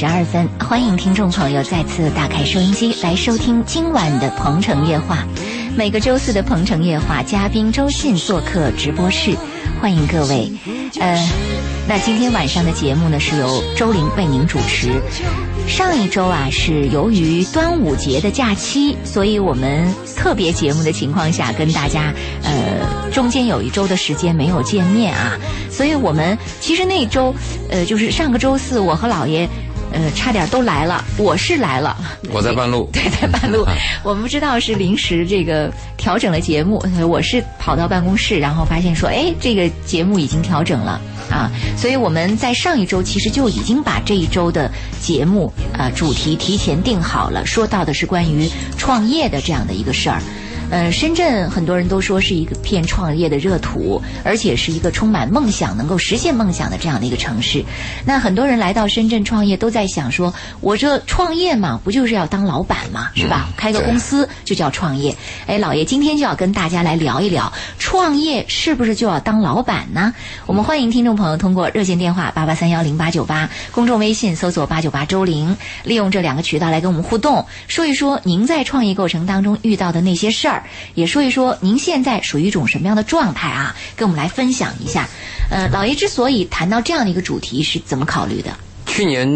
十二分，欢迎听众朋友再次打开收音机来收听今晚的《鹏城夜话》。每个周四的《鹏城夜话》，嘉宾周信做客直播室，欢迎各位。呃，那今天晚上的节目呢是由周玲为您主持。上一周啊是由于端午节的假期，所以我们特别节目的情况下跟大家呃中间有一周的时间没有见面啊，所以我们其实那一周呃就是上个周四我和姥爷。呃，差点都来了，我是来了，我在半路，对，在半路。我们不知道是临时这个调整了节目，我是跑到办公室，然后发现说，哎，这个节目已经调整了啊，所以我们在上一周其实就已经把这一周的节目啊主题提前定好了，说到的是关于创业的这样的一个事儿。呃，深圳很多人都说是一个片创业的热土，而且是一个充满梦想、能够实现梦想的这样的一个城市。那很多人来到深圳创业，都在想说，我这创业嘛，不就是要当老板嘛，是吧？开个公司就叫创业。哎，老爷，今天就要跟大家来聊一聊，创业是不是就要当老板呢？我们欢迎听众朋友通过热线电话八八三幺零八九八，公众微信搜索八九八周玲，利用这两个渠道来跟我们互动，说一说您在创业过程当中遇到的那些事儿。也说一说您现在属于一种什么样的状态啊？跟我们来分享一下。呃，老爷之所以谈到这样的一个主题，是怎么考虑的？去年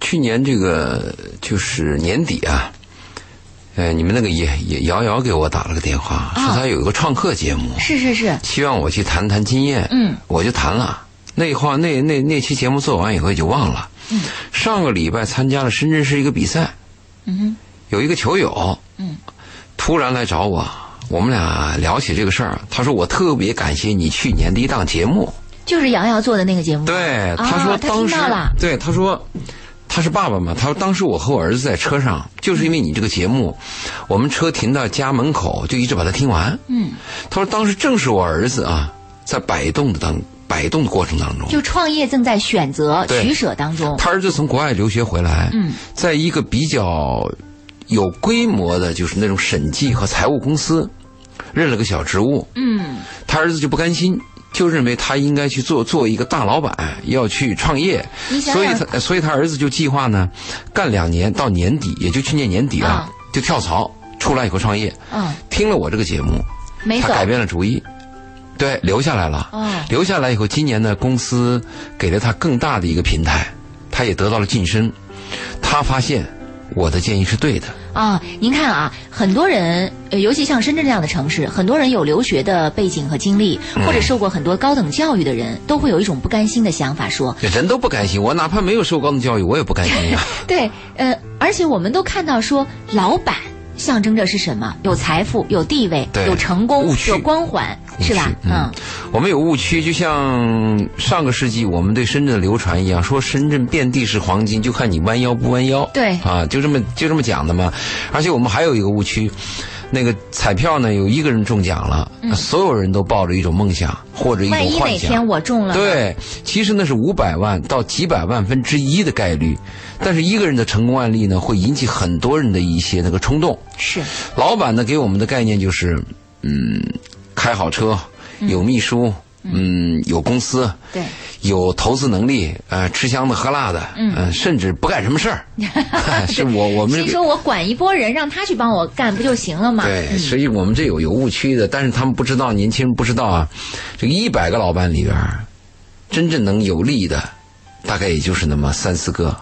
去年这个就是年底啊，呃，你们那个也也瑶瑶给我打了个电话，说他有一个创客节目，是是是，希望我去谈谈经验。嗯，我就谈了。那话那那那期节目做完以后也就忘了。嗯，上个礼拜参加了深圳市一个比赛。嗯哼，有一个球友。嗯。突然来找我，我们俩聊起这个事儿。他说：“我特别感谢你去年的一档节目，就是瑶瑶做的那个节目。”对，他说当时，对他说他是爸爸嘛。他说当时我和我儿子在车上，就是因为你这个节目，我们车停到家门口，就一直把它听完。嗯，他说当时正是我儿子啊，在摆动的当摆动的过程当中，就创业正在选择取舍当中。他儿子从国外留学回来，嗯，在一个比较。有规模的，就是那种审计和财务公司，任了个小职务。嗯，他儿子就不甘心，就认为他应该去做做一个大老板，要去创业。所以他所以他儿子就计划呢，干两年到年底，也就去年年底啊，就跳槽出来以后创业。嗯，听了我这个节目，他改变了主意，对，留下来了。哦，留下来以后，今年呢，公司给了他更大的一个平台，他也得到了晋升。他发现。我的建议是对的啊！您看啊，很多人，尤其像深圳这样的城市，很多人有留学的背景和经历，或者受过很多高等教育的人，都会有一种不甘心的想法，说人都不甘心，我哪怕没有受高等教育，我也不甘心呀。对，呃，而且我们都看到说，老板象征着是什么？有财富，有地位，有成功，有光环。是吧？嗯，我们有误区，就像上个世纪我们对深圳的流传一样，说深圳遍地是黄金，就看你弯腰不弯腰。对，啊，就这么就这么讲的嘛。而且我们还有一个误区，那个彩票呢，有一个人中奖了，所有人都抱着一种梦想或者一种幻想。万一哪天我中了？对，其实那是五百万到几百万分之一的概率，但是一个人的成功案例呢，会引起很多人的一些那个冲动。是，老板呢给我们的概念就是，嗯。开好车，有秘书，嗯，有公司，对，有投资能力，呃，吃香的喝辣的，嗯，甚至不干什么事儿，是我我们。心说我管一拨人，让他去帮我干不就行了吗？对，所以我们这有有误区的，但是他们不知道，年轻人不知道啊，这个一百个老板里边，真正能有利的，大概也就是那么三四个。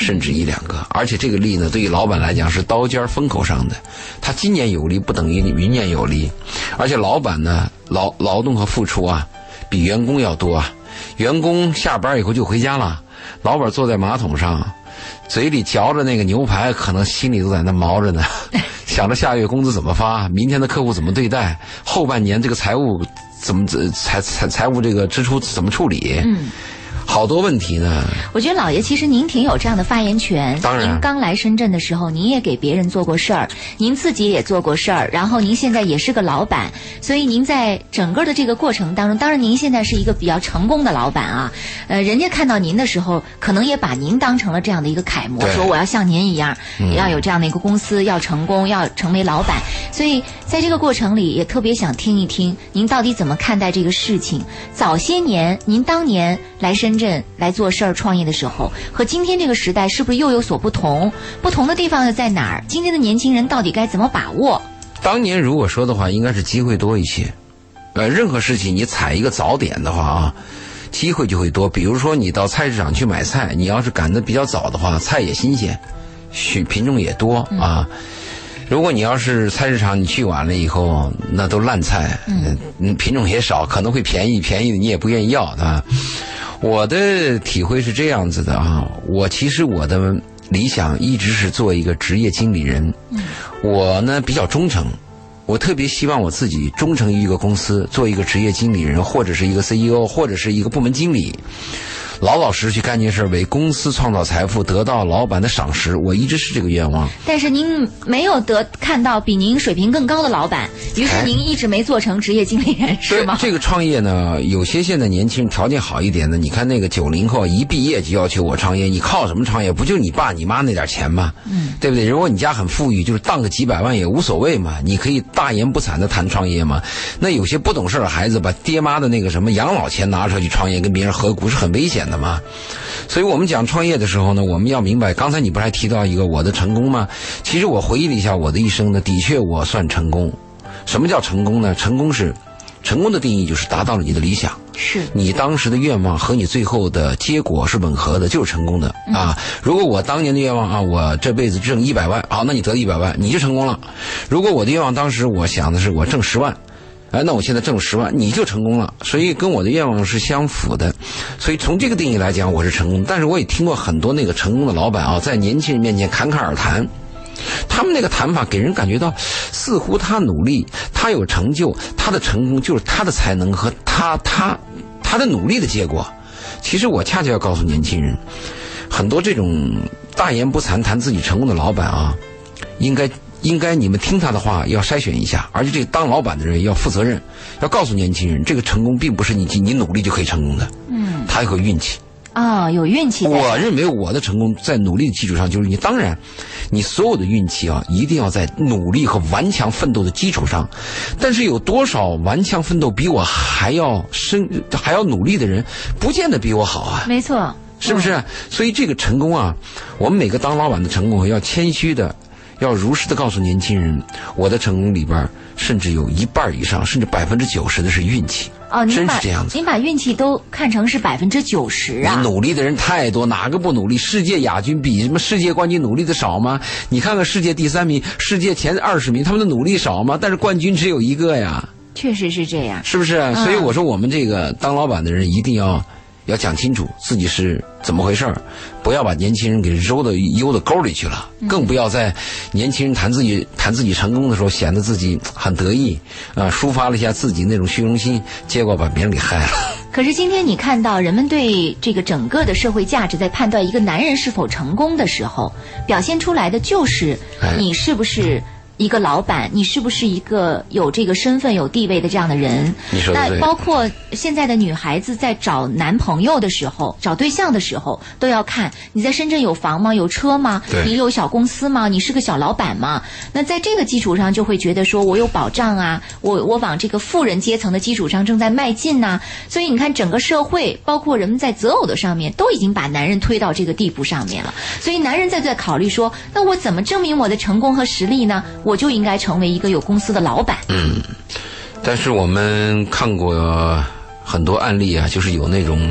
甚至一两个，而且这个利呢，对于老板来讲是刀尖风口上的，他今年有利不等于明年有利，而且老板呢劳劳动和付出啊，比员工要多啊，员工下班以后就回家了，老板坐在马桶上，嘴里嚼着那个牛排，可能心里都在那毛着呢。想着下月工资怎么发，明天的客户怎么对待，后半年这个财务怎么这财财财务这个支出怎么处理？嗯，好多问题呢。我觉得老爷其实您挺有这样的发言权。当然您刚来深圳的时候，您也给别人做过事儿，您自己也做过事儿，然后您现在也是个老板，所以您在整个的这个过程当中，当然您现在是一个比较成功的老板啊。呃，人家看到您的时候，可能也把您当成了这样的一个楷模，对说我要像您一样，嗯要有这样的一个公司，要成功，要成为老板。所以在这个过程里，也特别想听一听您到底怎么看待这个事情。早些年，您当年来深圳来做事儿创业的时候，和今天这个时代是不是又有所不同？不同的地方又在哪儿？今天的年轻人到底该怎么把握？当年如果说的话，应该是机会多一些。呃，任何事情你踩一个早点的话啊，机会就会多。比如说你到菜市场去买菜，你要是赶得比较早的话，菜也新鲜，许品种也多啊。如果你要是菜市场你去晚了以后，那都烂菜，嗯，品种也少，可能会便宜，便宜的你也不愿意要，对吧？我的体会是这样子的啊，我其实我的理想一直是做一个职业经理人，嗯我呢比较忠诚，我特别希望我自己忠诚于一个公司，做一个职业经理人，或者是一个 CEO，或者是一个部门经理，老老实实去干件事，为公司创造财富，得到老板的赏识。我一直是这个愿望。但是您没有得看到比您水平更高的老板，于是哎您一直没做成职业经理人，是吗？这个创业呢，有些现在年轻人条件好一点的，你看那个九零后一毕业就要求我创业，你靠什么创业？不就你爸你妈那点钱吗？嗯，对不对？如果你家很富裕，就是当个几百万也无所谓嘛，你可以大言不惭的谈创业嘛。那有些不懂事的孩子，把爹妈的那个什么养老钱拿出来去创业，跟别人合股是很危险的嘛。所以我们讲创业的时候呢，我们要明白，刚才你不是还提到一个我的成功吗？其实我回忆了一下我的一生呢，的确我算成功。什么叫成功呢？成功是，成功的定义就是达到了你的理想，是你当时的愿望和你最后的结果是吻合的，就是成功的嗯啊。如果我当年的愿望啊，我这辈子挣一百万，好，那你得一百万，你就成功了。如果我的愿望当时我想的是我挣十万。哎，那我现在挣十万，你就成功了，所以跟我的愿望是相符的，所以从这个定义来讲，我是成功。但是我也听过很多那个成功的老板啊，在年轻人面前侃侃而谈，他们那个谈法给人感觉到，似乎他努力，他有成就，他的成功就是他的才能和他他他的努力的结果。其实我恰恰要告诉年轻人，很多这种大言不惭谈自己成功的老板啊，应该应该你们听他的话要筛选一下，而且这个当老板的人要负责任，要告诉年轻人，这个成功并不是你你努力就可以成功的，嗯，他有个运气。啊、有运气。我认为我的成功在努力的基础上，就是你当然，你所有的运气啊，一定要在努力和顽强奋斗的基础上。但是有多少顽强奋斗比我还要深、还要努力的人，不见得比我好啊。没错，是不是？所以这个成功啊，我们每个当老板的成功，要谦虚的，要如实的告诉年轻人，我的成功里边，甚至有一半以上，甚至百分之九十的是运气。哦，您真把是这样子。您把运气都看成是百分之九十啊你！努力的人太多，哪个不努力？世界亚军比什么世界冠军努力的少吗？你看看世界第三名、世界前二十名，他们的努力少吗？但是冠军只有一个呀，确实是这样。是不是？所以我说，我们这个当老板的人一定要要讲清楚自己是怎么回事儿，不要把年轻人给揉到悠到沟里去了，更不要在年轻人谈自己谈自己成功的时候，显得自己很得意啊、抒发了一下自己那种虚荣心，结果把别人给害了。可是今天你看到人们对这个整个的社会价值在判断一个男人是否成功的时候，表现出来的就是哎。你是不是 一个老板，你是不是一个有这个身份、有地位的这样的人。那你说的对包括现在的女孩子在找男朋友的时候、找对象的时候，都要看你在深圳有房吗？有车吗？你有小公司吗？你是个小老板吗？那在这个基础上，就会觉得说我有保障啊，我我往这个富人阶层的基础上正在迈进呐、所以你看，整个社会，包括人们在择偶的上面，都已经把男人推到这个地步上面了。所以男人在在考虑说，那我怎么证明我的成功和实力呢？我我就应该成为一个有公司的老板。嗯但是我们看过很多案例啊，就是有那种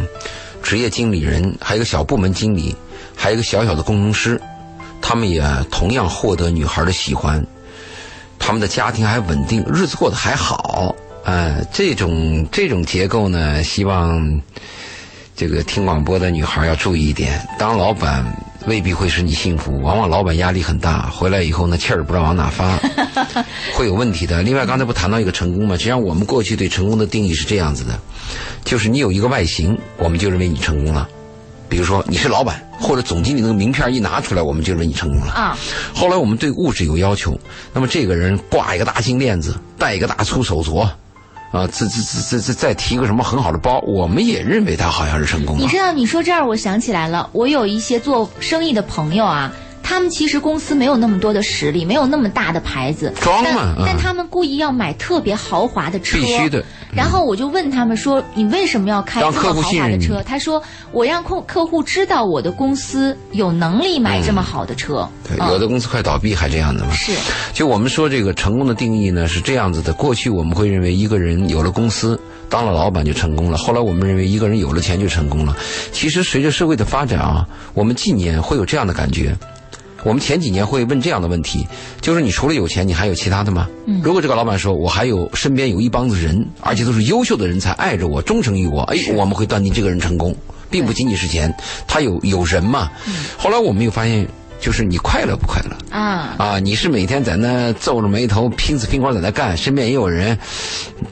职业经理人，还有一个小部门经理，还有一个小小的工程师，他们也同样获得女孩的喜欢，他们的家庭还稳定，日子过得还好。呃，这种这种结构呢，希望这个听广播的女孩要注意一点。当老板未必会使你幸福。往往老板压力很大，回来以后呢，气儿不知道往哪发，会有问题的。另外，刚才不谈到一个成功吗？实际上，我们过去对成功的定义是这样子的，就是你有一个外形，我们就认为你成功了。比如说你是老板或者总经理，那个名片一拿出来，我们就认为你成功了。啊，后来我们对物质有要求，那么这个人挂一个大金链子，戴一个大粗手镯，啊，这这这这这再提个什么很好的包，我们也认为他好像是成功了你知。道，你说这儿，我想起来了，我有一些做生意的朋友啊，他们其实公司没有那么多的实力，没有那么大的牌子，装嘛嗯但他们故意要买特别豪华的车，必须的。然后我就问他们说：“你为什么要开这么豪华的车？”他说：“我让客客户知道我的公司有能力买这么好的车。有的公司快倒闭还这样的嘛。是，就我们说这个成功的定义呢是这样子的：过去我们会认为一个人有了公司，当了老板就成功了；后来我们认为一个人有了钱就成功了。其实随着社会的发展啊，我们近年会有这样的感觉。我们前几年会问这样的问题，就是你除了有钱，你还有其他的吗？嗯如果这个老板说我还有身边有一帮子人，而且都是优秀的人才，爱着我，忠诚于我，哎，我们会断定这个人成功，并不仅仅是钱，他有有人嘛。嗯后来我们又发现，就是你快乐不快乐？啊，啊，你是每天在那皱着眉头拼死拼活在那干，身边也有人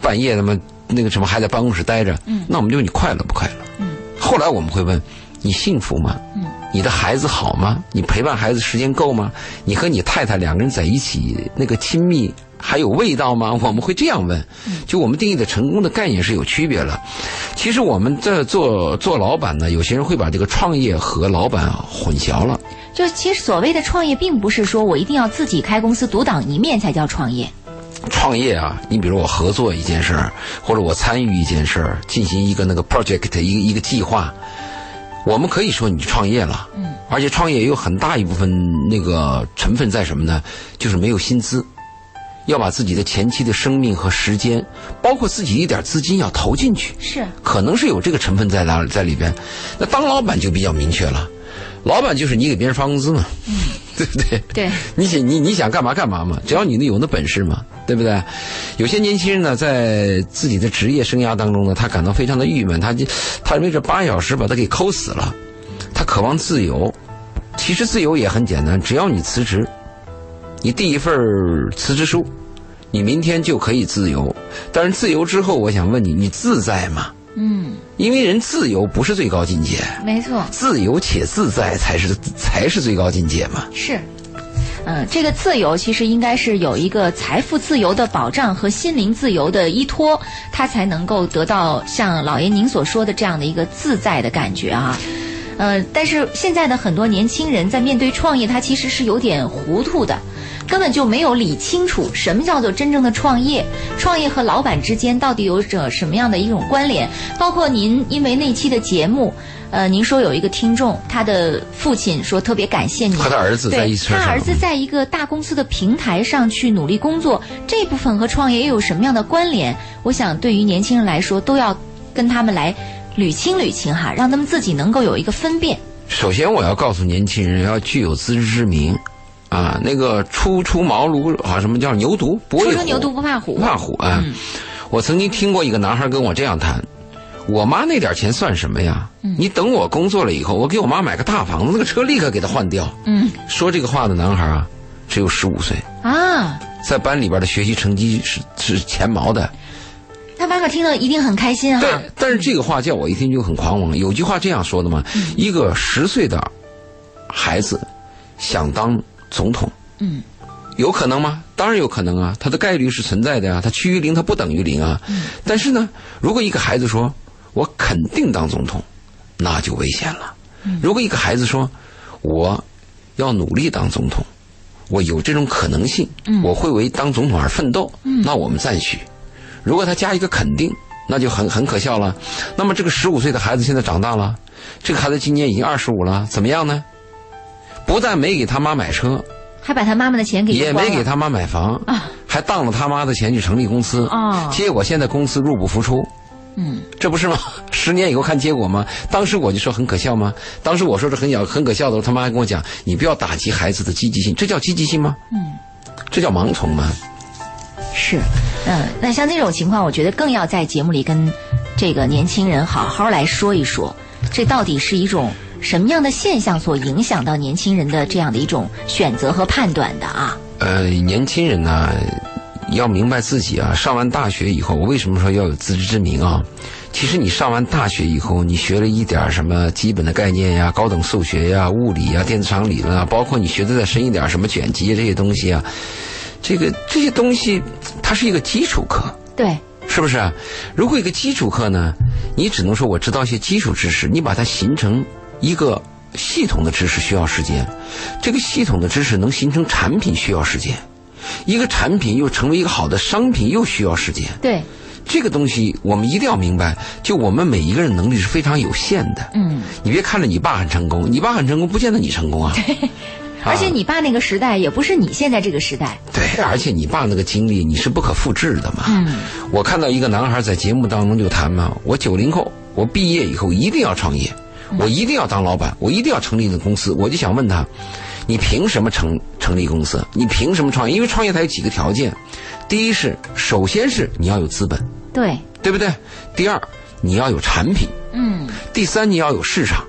半夜他妈那个什么还在办公室待着，嗯，那我们就问你快乐不快乐？嗯，后来我们会问你幸福吗？嗯，你的孩子好吗？你陪伴孩子时间够吗？你和你太太两个人在一起那个亲密还有味道吗？我们会这样问，就我们定义的成功的概念是有区别了。其实我们在做做老板呢，有些人会把这个创业和老板混淆了。就其实所谓的创业，并不是说我一定要自己开公司独当一面才叫创业。创业啊，你比如我合作一件事儿，或者我参与一件事儿，进行一个那个 project 一个一个计划，我们可以说你创业了。嗯，而且创业也有很大一部分那个成分在什么呢？就是没有薪资，要把自己的前期的生命和时间，包括自己一点资金要投进去。是，可能是有这个成分在哪在里边。那当老板就比较明确了，老板就是你给别人发工资嘛，对不对？对，你想你你想干嘛干嘛嘛，只要你那有那本事嘛，对不对？有些年轻人呢，在自己的职业生涯当中呢，他感到非常的郁闷，他就他认为这八小时把他给抠死了，他渴望自由。其实自由也很简单，只要你辞职，你递一份辞职书，你明天就可以自由。但是自由之后，我想问你，你自在吗？嗯，因为人自由不是最高境界，没错，自由且自在才是才是最高境界嘛。是。嗯，这个自由其实应该是有一个财富自由的保障和心灵自由的依托，他才能够得到像老爷您所说的这样的一个自在的感觉啊。呃，但是现在的很多年轻人在面对创业，他其实是有点糊涂的，根本就没有理清楚什么叫做真正的创业，创业和老板之间到底有着什么样的一种关联。包括您因为那期的节目，呃，您说有一个听众，他的父亲说特别感谢您，和他儿子在一起他儿子在一个大公司的平台上去努力工作，这部分和创业又有什么样的关联？我想对于年轻人来说，都要跟他们来捋清捋清哈，让他们自己能够有一个分辨。首先，我要告诉年轻人，要具有自知之明，啊，那个初出茅庐啊，什么叫牛犊不畏虎？初生牛犊不怕虎不怕虎啊！我曾经听过一个男孩跟我这样谈：“我妈那点钱算什么呀？你等我工作了以后，我给我妈买个大房子，那个车立刻给她换掉。”嗯说这个话的男孩啊，只有十五岁，啊，在班里边的学习成绩是是前茅的。他妈妈听了一定很开心啊。对，但是这个话叫我一听就很狂妄。有句话这样说的嘛：一个十岁的孩子想当总统，嗯，有可能吗？当然有可能啊，它的概率是存在的啊，它趋于零，它不等于零啊。嗯但是呢，如果一个孩子说我肯定当总统，那就危险了。嗯如果一个孩子说我要努力当总统，我有这种可能性，嗯我会为当总统而奋斗，嗯那我们赞许。如果他加一个肯定，那就很很可笑了。那么这个十五岁的孩子现在长大了，这个孩子今年已经二十五了，怎么样呢？不但没给他妈买车，还把他妈妈的钱给也没给他妈买房，还当了他妈的钱去成立公司，哦结果现在公司入不敷出。嗯，这不是吗？十年以后看结果吗？当时我就说很可笑吗？当时我说这很小很可笑的时候，他妈还跟我讲，你不要打击孩子的积极性，这叫积极性吗？嗯，这叫盲从吗？是，嗯，那像这种情况，我觉得更要在节目里跟这个年轻人好好来说一说，这到底是一种什么样的现象所影响到年轻人的这样的一种选择和判断的啊？呃，年轻人呢，要明白自己啊，上完大学以后，我为什么说要有自知之明啊？其实你上完大学以后，你学了一点什么基本的概念呀，高等数学呀、物理呀、电子场理论啊，包括你学的再深一点什么卷积这些东西啊，这个这些东西它是一个基础课。对，是不是？如果一个基础课呢，你只能说我知道一些基础知识，你把它形成一个系统的知识需要时间，这个系统的知识能形成产品需要时间，一个产品又成为一个好的商品又需要时间。对，这个东西我们一定要明白，就我们每一个人能力是非常有限的。嗯，你别看着你爸很成功，你爸很成功，不见得你成功啊。对 而且你爸那个时代也不是你现在这个时代。对，而且你爸那个经历你是不可复制的嘛。嗯，我看到一个男孩在节目当中就谈嘛，我九零后，我毕业以后一定要创业，我一定要当老板，我一定要成立一个公司。我就想问他，你凭什么成成立公司？你凭什么创业？因为创业它有几个条件，第一是首先是你要有资本，对，对不对？第二你要有产品，嗯，第三你要有市场。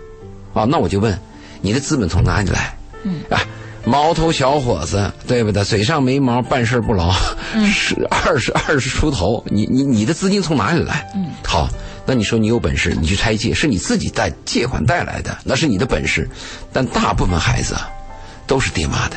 啊，那我就问，你的资本从哪里来？嗯，啊。毛头小伙子，对不对？嘴上没毛，办事不牢，嗯是二十二十出头，你你你的资金从哪里来？嗯，好，那你说你有本事，你去拆借，是你自己贷借款带来的，那是你的本事。但大部分孩子啊，都是爹妈的，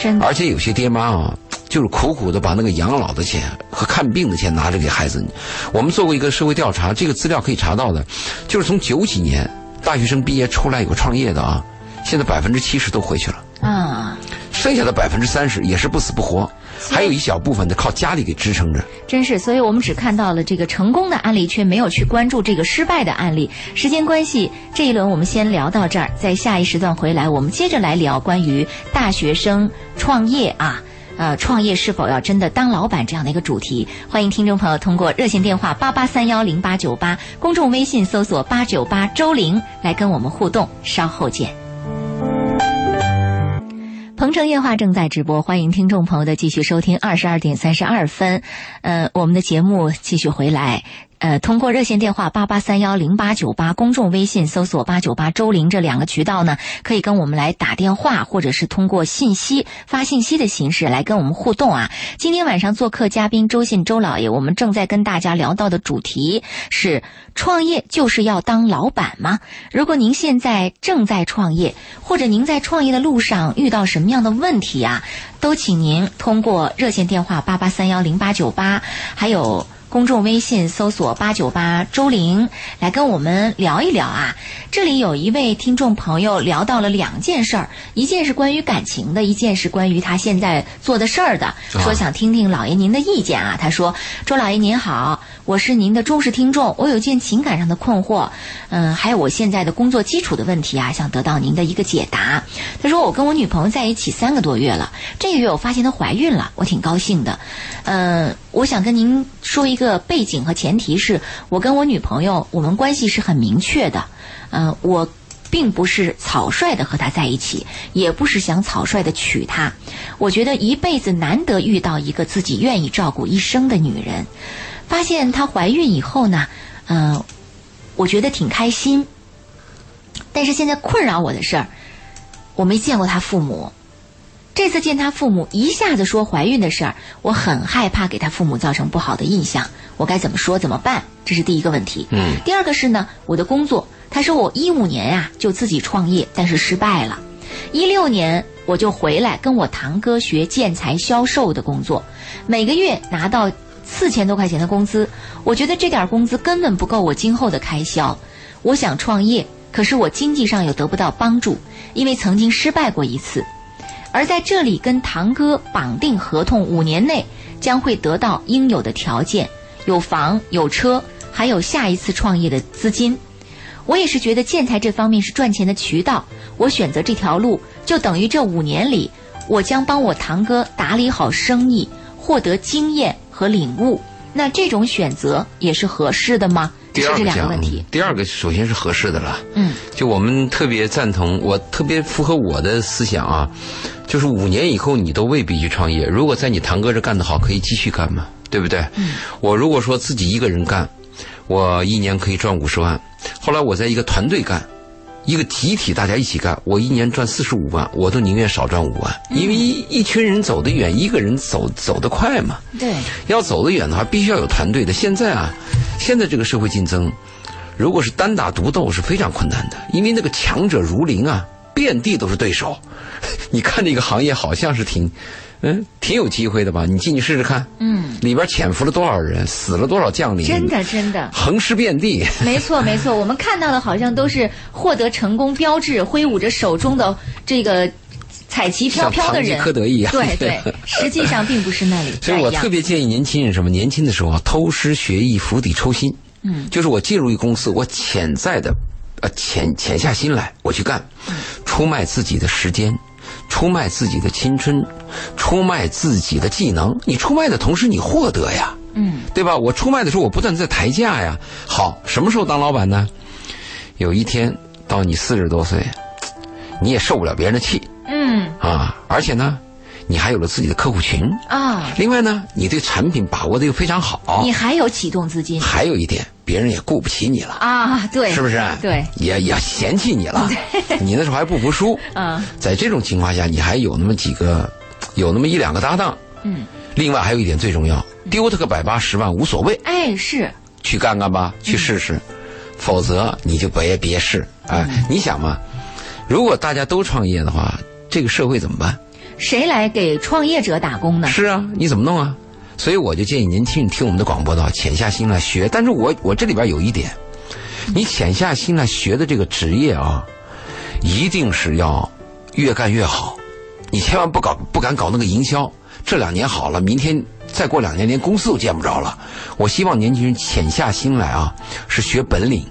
真的。而且有些爹妈啊，就是苦苦的把那个养老的钱和看病的钱拿着给孩子。我们做过一个社会调查，这个资料可以查到的，就是从九几年大学生毕业出来有个创业的啊，现在百分之七十都回去了。啊，剩下的百分之三十也是不死不活，还有一小部分的靠家里给支撑着。真是，所以我们只看到了这个成功的案例，却没有去关注这个失败的案例。时间关系，这一轮我们先聊到这儿，在下一时段回来，我们接着来聊关于大学生创业啊，呃，创业是否要真的当老板这样的一个主题。欢迎听众朋友通过热线电话八八三幺零八九八，公众微信搜索八九八周玲来跟我们互动。稍后见。鹏城夜话正在直播，欢迎听众朋友的继续收听。二十二点三十二分，呃，我们的节目继续回来。呃，通过热线电话八八三幺零八九八，公众微信搜索八九八周玲这两个渠道呢，可以跟我们来打电话，或者是通过信息发信息的形式来跟我们互动啊。今天晚上做客嘉宾周信周老爷，我们正在跟大家聊到的主题是：创业就是要当老板吗？如果您现在正在创业，或者您在创业的路上遇到什么样的问题啊，都请您通过热线电话八八三幺零八九八，还有。公众微信搜索八九八周玲来跟我们聊一聊啊。这里有一位听众朋友聊到了两件事儿，一件是关于感情的，一件是关于他现在做的事儿的，说想听听老爷您的意见啊。他说：“周老爷您好，我是您的忠实听众，我有件情感上的困惑，嗯，还有我现在的工作基础的问题啊，想得到您的一个解答。”他说：“我跟我女朋友在一起三个多月了，这个月我发现她怀孕了，我挺高兴的。嗯，我想跟您说一个背景和前提是，我跟我女朋友我们关系是很明确的。嗯，我并不是草率的和她在一起，也不是想草率的娶她。我觉得一辈子难得遇到一个自己愿意照顾一生的女人。发现她怀孕以后呢，嗯，我觉得挺开心。但是现在困扰我的事儿，我没见过她父母。这次见他父母，一下子说怀孕的事儿，我很害怕给他父母造成不好的印象。我该怎么说？怎么办？这是第一个问题。嗯。第二个是呢，我的工作。他说我一五年呀就自己创业，但是失败了。一六年我就回来跟我堂哥学建材销售的工作，每个月拿到四千多块钱的工资。我觉得这点工资根本不够我今后的开销。我想创业，可是我经济上又得不到帮助，因为曾经失败过一次。而在这里跟堂哥绑定合同，五年内将会得到应有的条件，有房有车，还有下一次创业的资金。我也是觉得建材这方面是赚钱的渠道，我选择这条路，就等于这五年里，我将帮我堂哥打理好生意，获得经验和领悟。那这种选择也是合适的吗？第二个讲问题。，第二个首先是合适的了。嗯，就我们特别赞同，我特别符合我的思想啊，就是五年以后你都未必去创业。如果在你堂哥这干得好，可以继续干嘛，对不对？嗯。我如果说自己一个人干，我一年可以赚五十万，后来我在一个团队干，一个集体大家一起干，我一年赚四十五万，我都宁愿少赚五万，因为一一群人走得远，一个人走走得快嘛。对，要走得远的话，必须要有团队的。现在啊，现在这个社会竞争，如果是单打独斗是非常困难的，因为那个强者如林啊，遍地都是对手。你看这个行业好像是挺，嗯，挺有机会的吧？你进去试试看，嗯，里边潜伏了多少人，死了多少将领，真的真的。横尸遍地。没错，没错，我们看到的好像都是获得成功标志，挥舞着手中的这个彩旗飘飘的人。诃德一样对对，实际上并不是那里。所以我特别建议年轻人什么？年轻的时候啊，偷师学艺，釜底抽薪。嗯，就是我进入一个公司，我潜在的，呃，潜潜下心来，我去干，出卖自己的时间，出卖自己的青春，出卖自己的技能。你出卖的同时，你获得呀，嗯，对吧？我出卖的时候，我不断在抬价呀。好，什么时候当老板呢？有一天到你四十多岁，你也受不了别人的气嗯啊，而且呢，你还有了自己的客户群。啊，另外呢，你对产品把握的又非常好你。还有启动资金还有一点，别人也顾不起你了，啊？对，是不是？对，也也嫌弃你了。你那时候还不服输。嗯在这种情况下，你还有那么几个，有那么一两个搭档。嗯，另外还有一点最重要，丢他个百八十万无所谓，哎是，去干干吧，去试试。否则你就别别试。哎，你想嘛，如果大家都创业的话，这个社会怎么办？谁来给创业者打工呢？是啊，你怎么弄啊？所以我就建议年轻人听我们的广播的话，潜下心来学。但是我我这里边有一点，你潜下心来学的这个职业啊，一定是要越干越好。你千万不搞不敢搞那个营销，这两年好了，明天再过两年连公司都见不着了。我希望年轻人潜下心来啊，是学本领，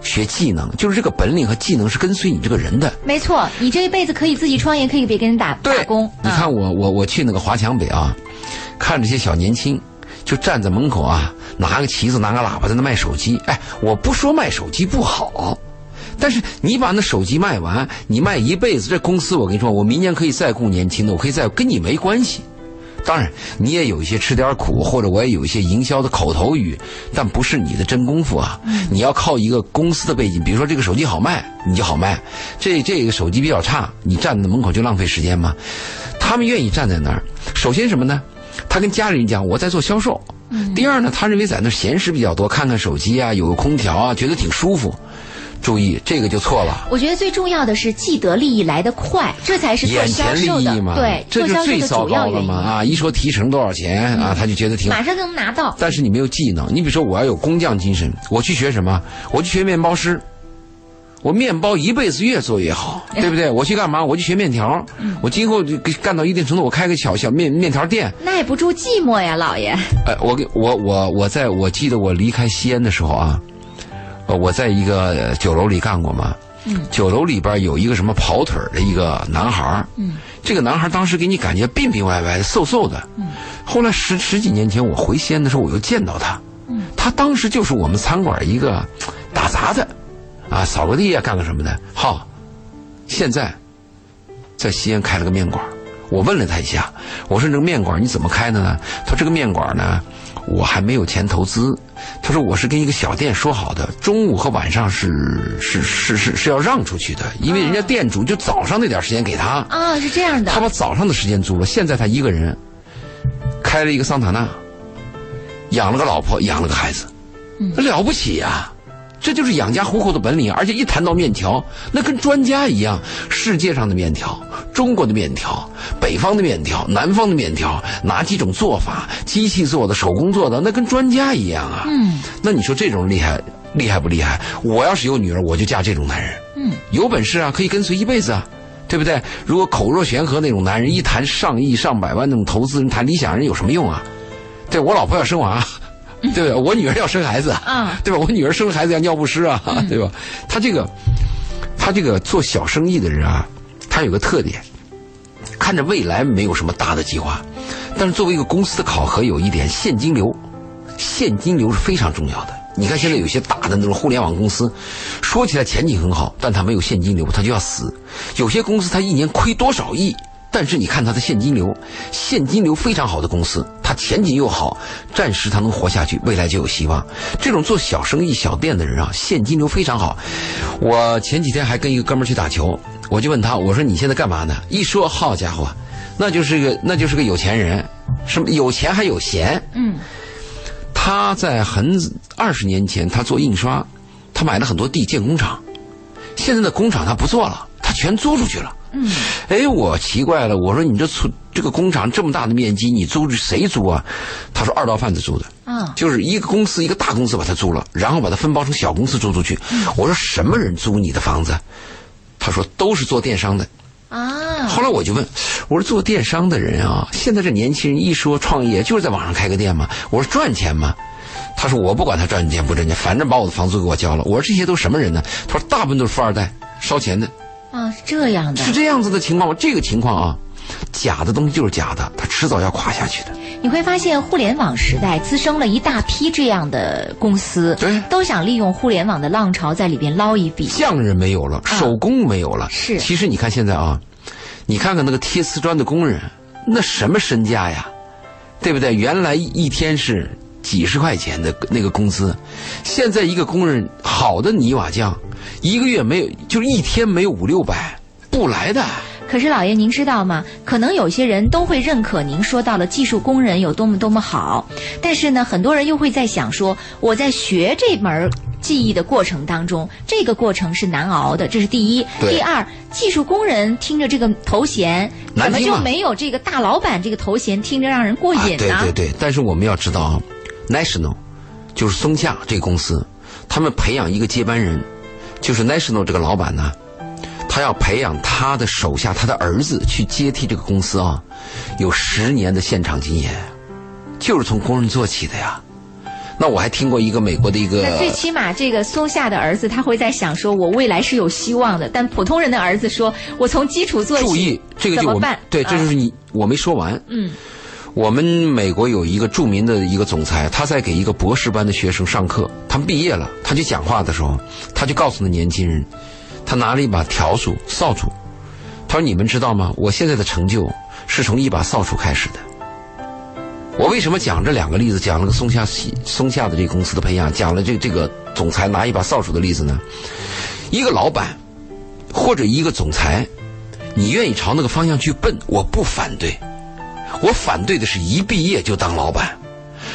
学技能，就是这个本领和技能是跟随你这个人的。没错，你这一辈子可以自己创业，可以给别人打打工。你看我我我去那个华强北啊，看这些小年轻就站在门口啊，拿个旗子拿个喇叭在那卖手机。哎，我不说卖手机不好，但是你把那手机卖完，你卖一辈子，这公司我跟你说，我明年可以再雇年轻的，我可以再跟你没关系。当然，你也有一些吃点苦，或者我也有一些营销的口头语，但不是你的真功夫啊。你要靠一个公司的背景，比如说这个手机好卖，你就好卖；这这个手机比较差，你站在门口就浪费时间嘛。他们愿意站在那儿，首先什么呢？他跟家里人讲我在做销售。第二呢，他认为在那闲时比较多，看看手机啊，有个空调啊，觉得挺舒服。注意，这个就错了。我觉得最重要的是既得利益来得快，这才是做眼销前利售的益嘛，对这就最糟糕。了嘛啊！一说提成多少钱啊，他就觉得挺好马上就能拿到。但是你没有技能。你比如说，我要有工匠精神，我去学什么？我去学面包师。我面包一辈子越做越好，对不对？我去干嘛？我去学面条。我今后就干到一定程度，我开个小小面面条店。耐不住寂寞呀，老爷。呃，我给我我我在我记得我离开西安的时候啊，呃，我在一个呃酒楼里干过嘛。嗯。酒楼里边有一个什么跑腿的一个男孩。这个男孩当时给你感觉病病歪歪的、瘦瘦的。嗯。后来十十几年前我回西安的时候，我又见到他。嗯。他当时就是我们餐馆一个打杂的，啊，扫个地啊，干个什么的。好，现在在西安开了个面馆儿。我问了他一下，我说这个面馆你怎么开的呢？他说这个面馆呢，我还没有钱投资。他说我是跟一个小店说好的，中午和晚上是是是是是要让出去的，因为人家店主就早上那点时间给他，啊，是这样的他。把早上的时间租了。现在他一个人开了一个桑塔纳，养了个老婆，养了个孩子，嗯了不起呀、这就是养家糊口的本领，而且一谈到面条，那跟专家一样。世界上的面条，中国的面条，北方的面条，南方的面条，哪几种做法，机器做的，手工做的，那跟专家一样啊。嗯，那你说这种厉害厉害不厉害？我要是有女儿，我就嫁这种男人。嗯，有本事啊，可以跟随一辈子啊。对不对？如果口若悬河那种男人，一谈上亿、上百万那种投资人，谈理想人有什么用啊？对我老婆要生娃，对吧？我女儿要生孩子，嗯对吧？我女儿生孩子要尿不湿啊，对吧？他这个，他这个做小生意的人啊，他有个特点，看着未来没有什么大的计划，但是作为一个公司的考核，有一点现金流，现金流是非常重要的。你看现在有些大的那种互联网公司，说起来前景很好，但它没有现金流，它就要死。有些公司它一年亏多少亿，但是你看它的现金流，现金流非常好的公司，它前景又好，暂时它能活下去，未来就有希望。这种做小生意、小店的人啊，现金流非常好。我前几天还跟一个哥们儿去打球，我就问他，我说你现在干嘛呢？一说，好家伙，那就是个那就是个有钱人，什么有钱还有闲。嗯，他在很二十年前，他做印刷，他买了很多地建工厂，现在的工厂他不做了，他全租出去了。嗯，哎，我奇怪了，我说你这村这个工厂这么大的面积，你租谁租啊？他说二道贩子租的，啊，就是一个公司一个大公司把它租了，然后把它分包成小公司租出去。我说什么人租你的房子？他说都是做电商的。啊，后来我就问，我说做电商的人啊，现在这年轻人一说创业，就是在网上开个店嘛。我说赚钱吗？他说我不管他赚钱不赚钱，反正把我的房租给我交了。我说这些都什么人呢？他说大部分都是富二代，烧钱的。啊，是这样的是。这样子的情况吗？这个情况啊，假的东西就是假的，它迟早要垮下去的。你会发现，互联网时代滋生了一大批这样的公司，对都想利用互联网的浪潮在里边捞一笔。匠人没有了，手工没有了。是其实你看现在啊，你看看那个贴瓷砖的工人，那什么身价呀，对不对？原来一天是几十块钱的那个工资，现在一个工人好的泥瓦匠，一个月没有，就是一天没有五六百，不来的。可是老爷，您知道吗？可能有些人都会认可您说到了技术工人有多么多么好，但是呢，很多人又会在想说，我在学这门技艺的过程当中，这个过程是难熬的，这是第一。第二，技术工人听着这个头衔，怎么就没有这个大老板这个头衔听着让人过啊，瘾呢？对对对，但是我们要知道啊，National 就是松下这个公司，他们培养一个接班人，就是 National 这个老板呢，他要培养他的手下他的儿子去接替这个公司啊，有十年的现场经验，就是从工人做起的呀。那我还听过一个美国的一个那最起码这个松下的儿子他会在想说，我未来是有希望的。但普通人的儿子说，我从基础做起，注意，这个就我办？对，这啊就是你我没说完。嗯，我们美国有一个著名的一个总裁，他在给一个博士班的学生上课，他们毕业了，他去讲话的时候，他就告诉那年轻人，他拿了一把笤帚、扫帚，他说：“你们知道吗？我现在的成就是从一把扫帚开始的。”我为什么讲这两个例子？讲了个松下松下的这个公司的培养，讲了这这个总裁拿一把扫帚的例子呢？一个老板或者一个总裁，你愿意朝那个方向去奔，我不反对。我反对的是一毕业就当老板。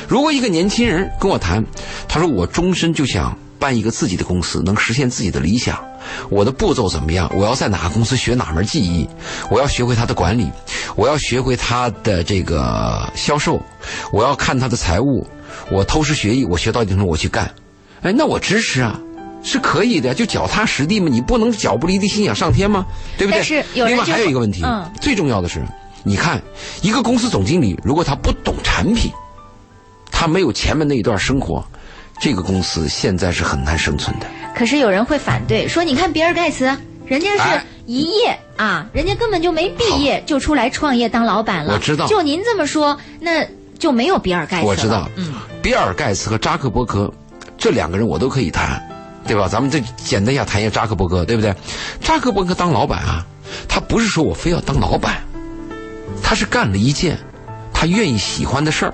如果一个年轻人跟我谈，他说我终身就想办一个自己的公司，能实现自己的理想。我的步骤怎么样？我要在哪个公司学哪门技艺？我要学会他的管理，我要学会他的这个销售，我要看他的财务。我偷师学艺，我学到一定程度我去干。哎，那我支持啊。是可以的，就脚踏实地嘛，你不能脚不离地心想上天吗？对不对？但是有另外还有一个问题，嗯最重要的是，你看一个公司总经理，如果他不懂产品，他没有前面那一段生活，这个公司现在是很难生存的。可是有人会反对，说你看比尔盖茨，人家是哎一业、啊，人家根本就没毕业就出来创业当老板了。我知道就您这么说，那就没有比尔盖茨。我知道，嗯，比尔盖茨和扎克伯格这两个人我都可以谈，对吧？咱们再简单一下谈一下扎克伯格，对不对？扎克伯格当老板啊，他不是说我非要当老板，他是干了一件他愿意喜欢的事儿，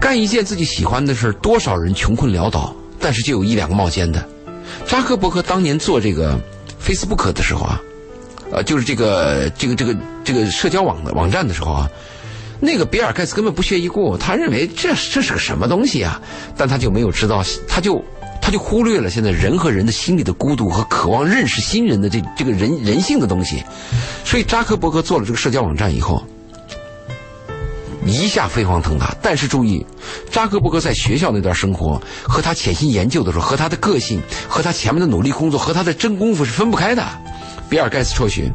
干一件自己喜欢的事儿，多少人穷困潦倒，但是就有一两个冒尖的。扎克伯格当年做这个 Facebook 的时候啊，呃，就是这个这个这个这个社交网的网站的时候啊，那个比尔盖茨根本不屑一顾，他认为这这是个什么东西啊？但他就没有知道，他就他就忽略了现在人和人的心里的孤独和渴望认识新人的这这个人人性的东西。所以扎克伯格做了这个社交网站以后，一下飞黄腾达。但是注意，扎克伯格在学校那段生活和他潜心研究的时候，和他的个性，和他前面的努力工作，和他的真功夫是分不开的。比尔盖茨辍学，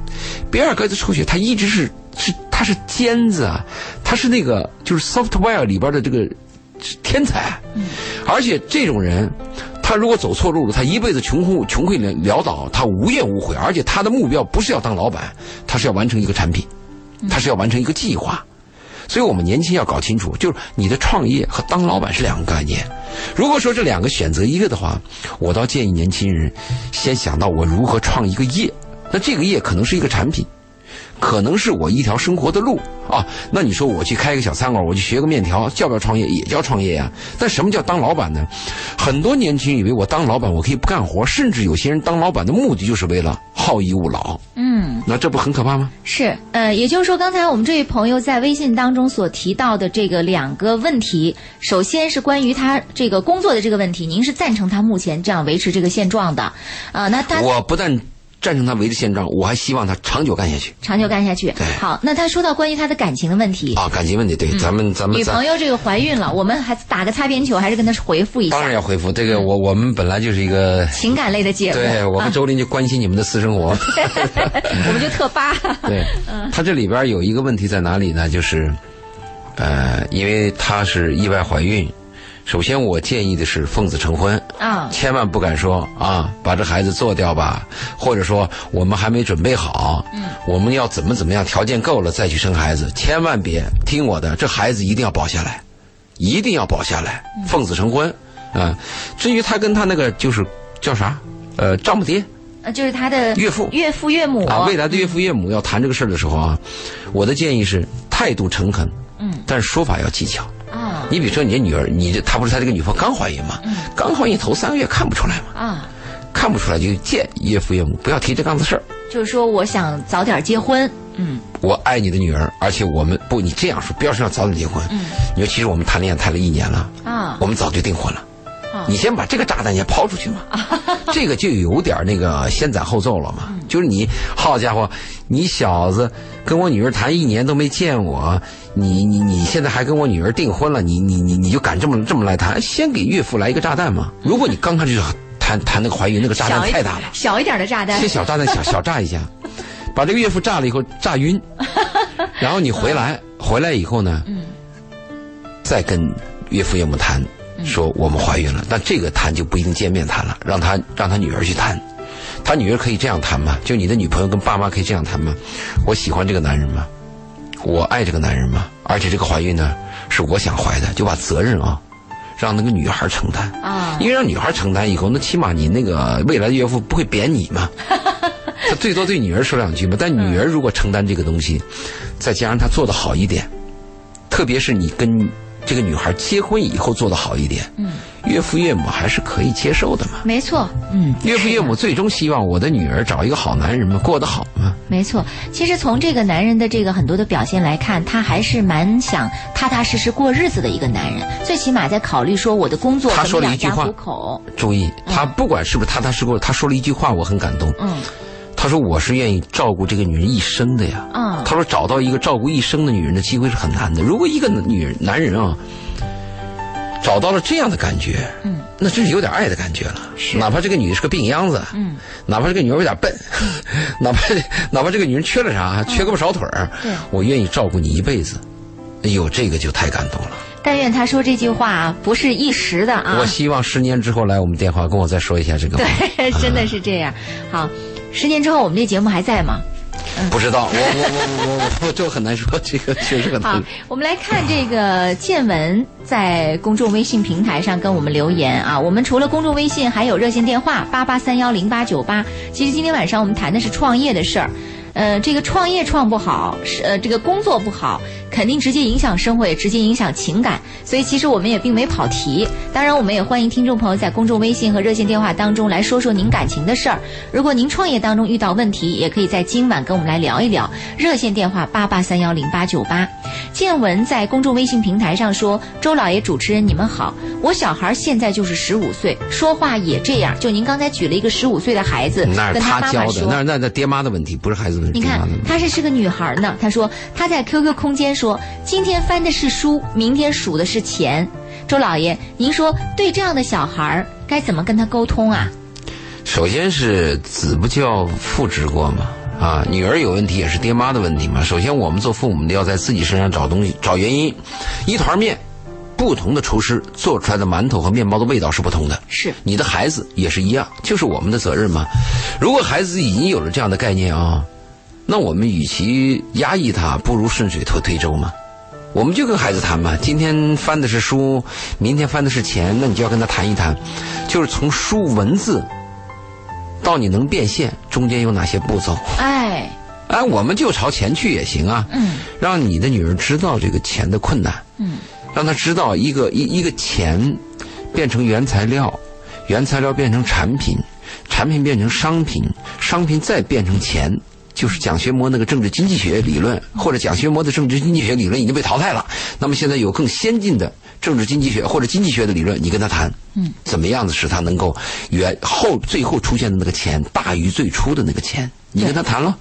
比尔盖茨辍学，他一直是是他是尖子啊，他是那个就是 software 里边的这个天才，而且这种人。他如果走错路了，他一辈子穷困穷困潦倒，他无怨无悔，而且他的目标不是要当老板，他是要完成一个产品，他是要完成一个计划。所以我们年轻要搞清楚，就是你的创业和当老板是两个概念。如果说这两个选择一个的话，我倒建议年轻人先想到我如何创一个业。那这个业可能是一个产品，可能是我一条生活的路啊。那你说我去开个小餐馆，我去学个面条，叫不叫创业？也叫创业呀。但什么叫当老板呢？很多年轻人以为我当老板我可以不干活，甚至有些人当老板的目的就是为了好逸恶劳。嗯，那这不很可怕吗？是，呃，也就是说，刚才我们这位朋友在微信当中所提到的这个两个问题，首先是关于他这个工作的这个问题，您是赞成他目前这样维持这个现状的，啊、那他我不但赞成他维持现状，我还希望他长久干下去长久干下去。对好，那他说到关于他的感情的问题，啊。感情问题，对，咱们咱们女朋友这个怀孕了，我们还打个擦边球，还是跟他回复一下当然要回复这个，我我们本来就是一个。情感类的节目，对我们周林就关心你们的私生活。我们就特扒。对，他这里边有一个问题在哪里呢？就是，呃，因为她是意外怀孕，首先我建议的是奉子成婚，啊，千万不敢说啊，把这孩子做掉吧，或者说我们还没准备好，嗯，我们要怎么怎么样，条件够了再去生孩子，千万别听我的，这孩子一定要保下来，一定要保下来，奉子成婚，啊，至于他跟他那个就是叫啥，呃，丈母爹。呃就是他的岳父岳父岳母。啊，未来的岳父岳母要谈这个事儿的时候啊，我的建议是态度诚恳，嗯，但是说法要技巧。啊你比如说你的女儿，你这她不是她这个女朋友刚怀孕嘛，刚怀孕头三个月看不出来嘛，啊，看不出来就见岳父岳母不要提这档子事儿。就是说我想早点结婚，嗯我爱你的女儿，而且我们不，你这样说，不要说要早点结婚。嗯，你说其实我们谈恋爱谈了一年了，啊我们早就订婚了。啊。你先把这个炸弹先抛出去嘛，这个就有点那个先斩后奏了嘛。就是你，好家伙，你小子跟我女儿谈一年都没见我，你你你现在还跟我女儿订婚了，你你你你就敢这么这么来谈？先给岳父来一个炸弹嘛。如果你刚开始就谈谈那个怀孕，那个炸弹太大了，小一点的炸弹。先，小炸弹小小炸一下，把这个岳父炸了以后炸晕，然后你回来回来以后呢，嗯。再跟岳父岳母谈，说我们怀孕了，但这个谈就不一定见面谈了，让他让他女儿去谈，他女儿可以这样谈吗？就你的女朋友跟爸妈可以这样谈吗？我喜欢这个男人吗？我爱这个男人吗？而且这个怀孕呢，是我想怀的，就把责任啊，让那个女孩承担。啊因为让女孩承担以后，那起码你那个未来的岳父不会贬你嘛。他最多对女儿说两句嘛，但女儿如果承担这个东西，再加上她做的好一点，特别是你跟这个女孩结婚以后做的好一点，嗯，岳父岳母还是可以接受的嘛。没错，嗯，岳父岳母最终希望我的女儿找一个好男人嘛，过得好嘛。没错。其实从这个男人的这个很多的表现来看，他还是蛮想踏踏实实过日子的一个男人，最起码在考虑说我的工作他怎么养家说了一句话糊口。注意，他不管是不是踏踏实实，他说了一句话，我很感动。嗯他说我是愿意照顾这个女人一生的呀。嗯他说找到一个照顾一生的女人的机会是很难的。如果一个女人男人啊，找到了这样的感觉，嗯，那真是有点爱的感觉了。是哪怕这个女的是个病秧子，嗯，哪怕这个女人有点笨，哪怕哪怕这个女人缺了啥，缺胳膊少腿儿，对我愿意照顾你一辈子。哎呦，这个就太感动了。但愿他说这句话不是一时的啊我。希望十年之后来我们电话跟我再说一下这个话。对，真的是这样。好，十年之后我们这节目还在吗？不知道，我我我我我我这我很难说，这个确实很好。，我们来看这个建文在公众微信平台上跟我们留言啊。我们除了公众微信，还有热线电话八八三幺零八九八。其实今天晚上我们谈的是创业的事儿。呃，这个创业创不好，是呃，这个工作不好，肯定直接影响生活，也直接影响情感。所以其实我们也并没跑题。当然，我们也欢迎听众朋友在公众微信和热线电话当中来说说您感情的事儿。如果您创业当中遇到问题，也可以在今晚跟我们来聊一聊。热线电话八八三幺零八九八。建文在公众微信平台上说：“周老爷主持人，你们好，我小孩现在就是十五岁，说话也这样。就您刚才举了一个十五岁的孩子，那是跟他教的，妈妈说。”那那那爹妈的问题，不是孩子的问题。你看。她是是个女孩呢。她说她在 QQ 空间说，今天翻的是书，明天数的是钱。周老爷，您说对这样的小孩儿该怎么跟他沟通啊？首先是子不教父之过嘛，啊，女儿有问题也是爹妈的问题嘛。首先我们做父母的要在自己身上找东西，找原因。一团面，不同的厨师做出来的馒头和面包的味道是不同的。是你的孩子也是一样，就是我们的责任嘛。如果孩子已经有了这样的概念啊，那我们与其压抑他，不如顺水推推舟嘛。我们就跟孩子谈嘛，今天翻的是书，明天翻的是钱，那你就要跟他谈一谈，就是从书文字到你能变现，中间有哪些步骤？哎，哎，我们就朝钱去也行啊。嗯，让你的女儿知道这个钱的困难。嗯，让她知道一个一一个钱变成原材料，原材料变成产品，产品变成商品，商品再变成钱。就是蒋学模那个政治经济学理论，或者蒋学模的政治经济学理论已经被淘汰了。那么现在有更先进的政治经济学或者经济学的理论，你跟他谈，嗯，怎么样子使他能够原后最后出现的那个钱大于最初的那个钱？你跟他谈了，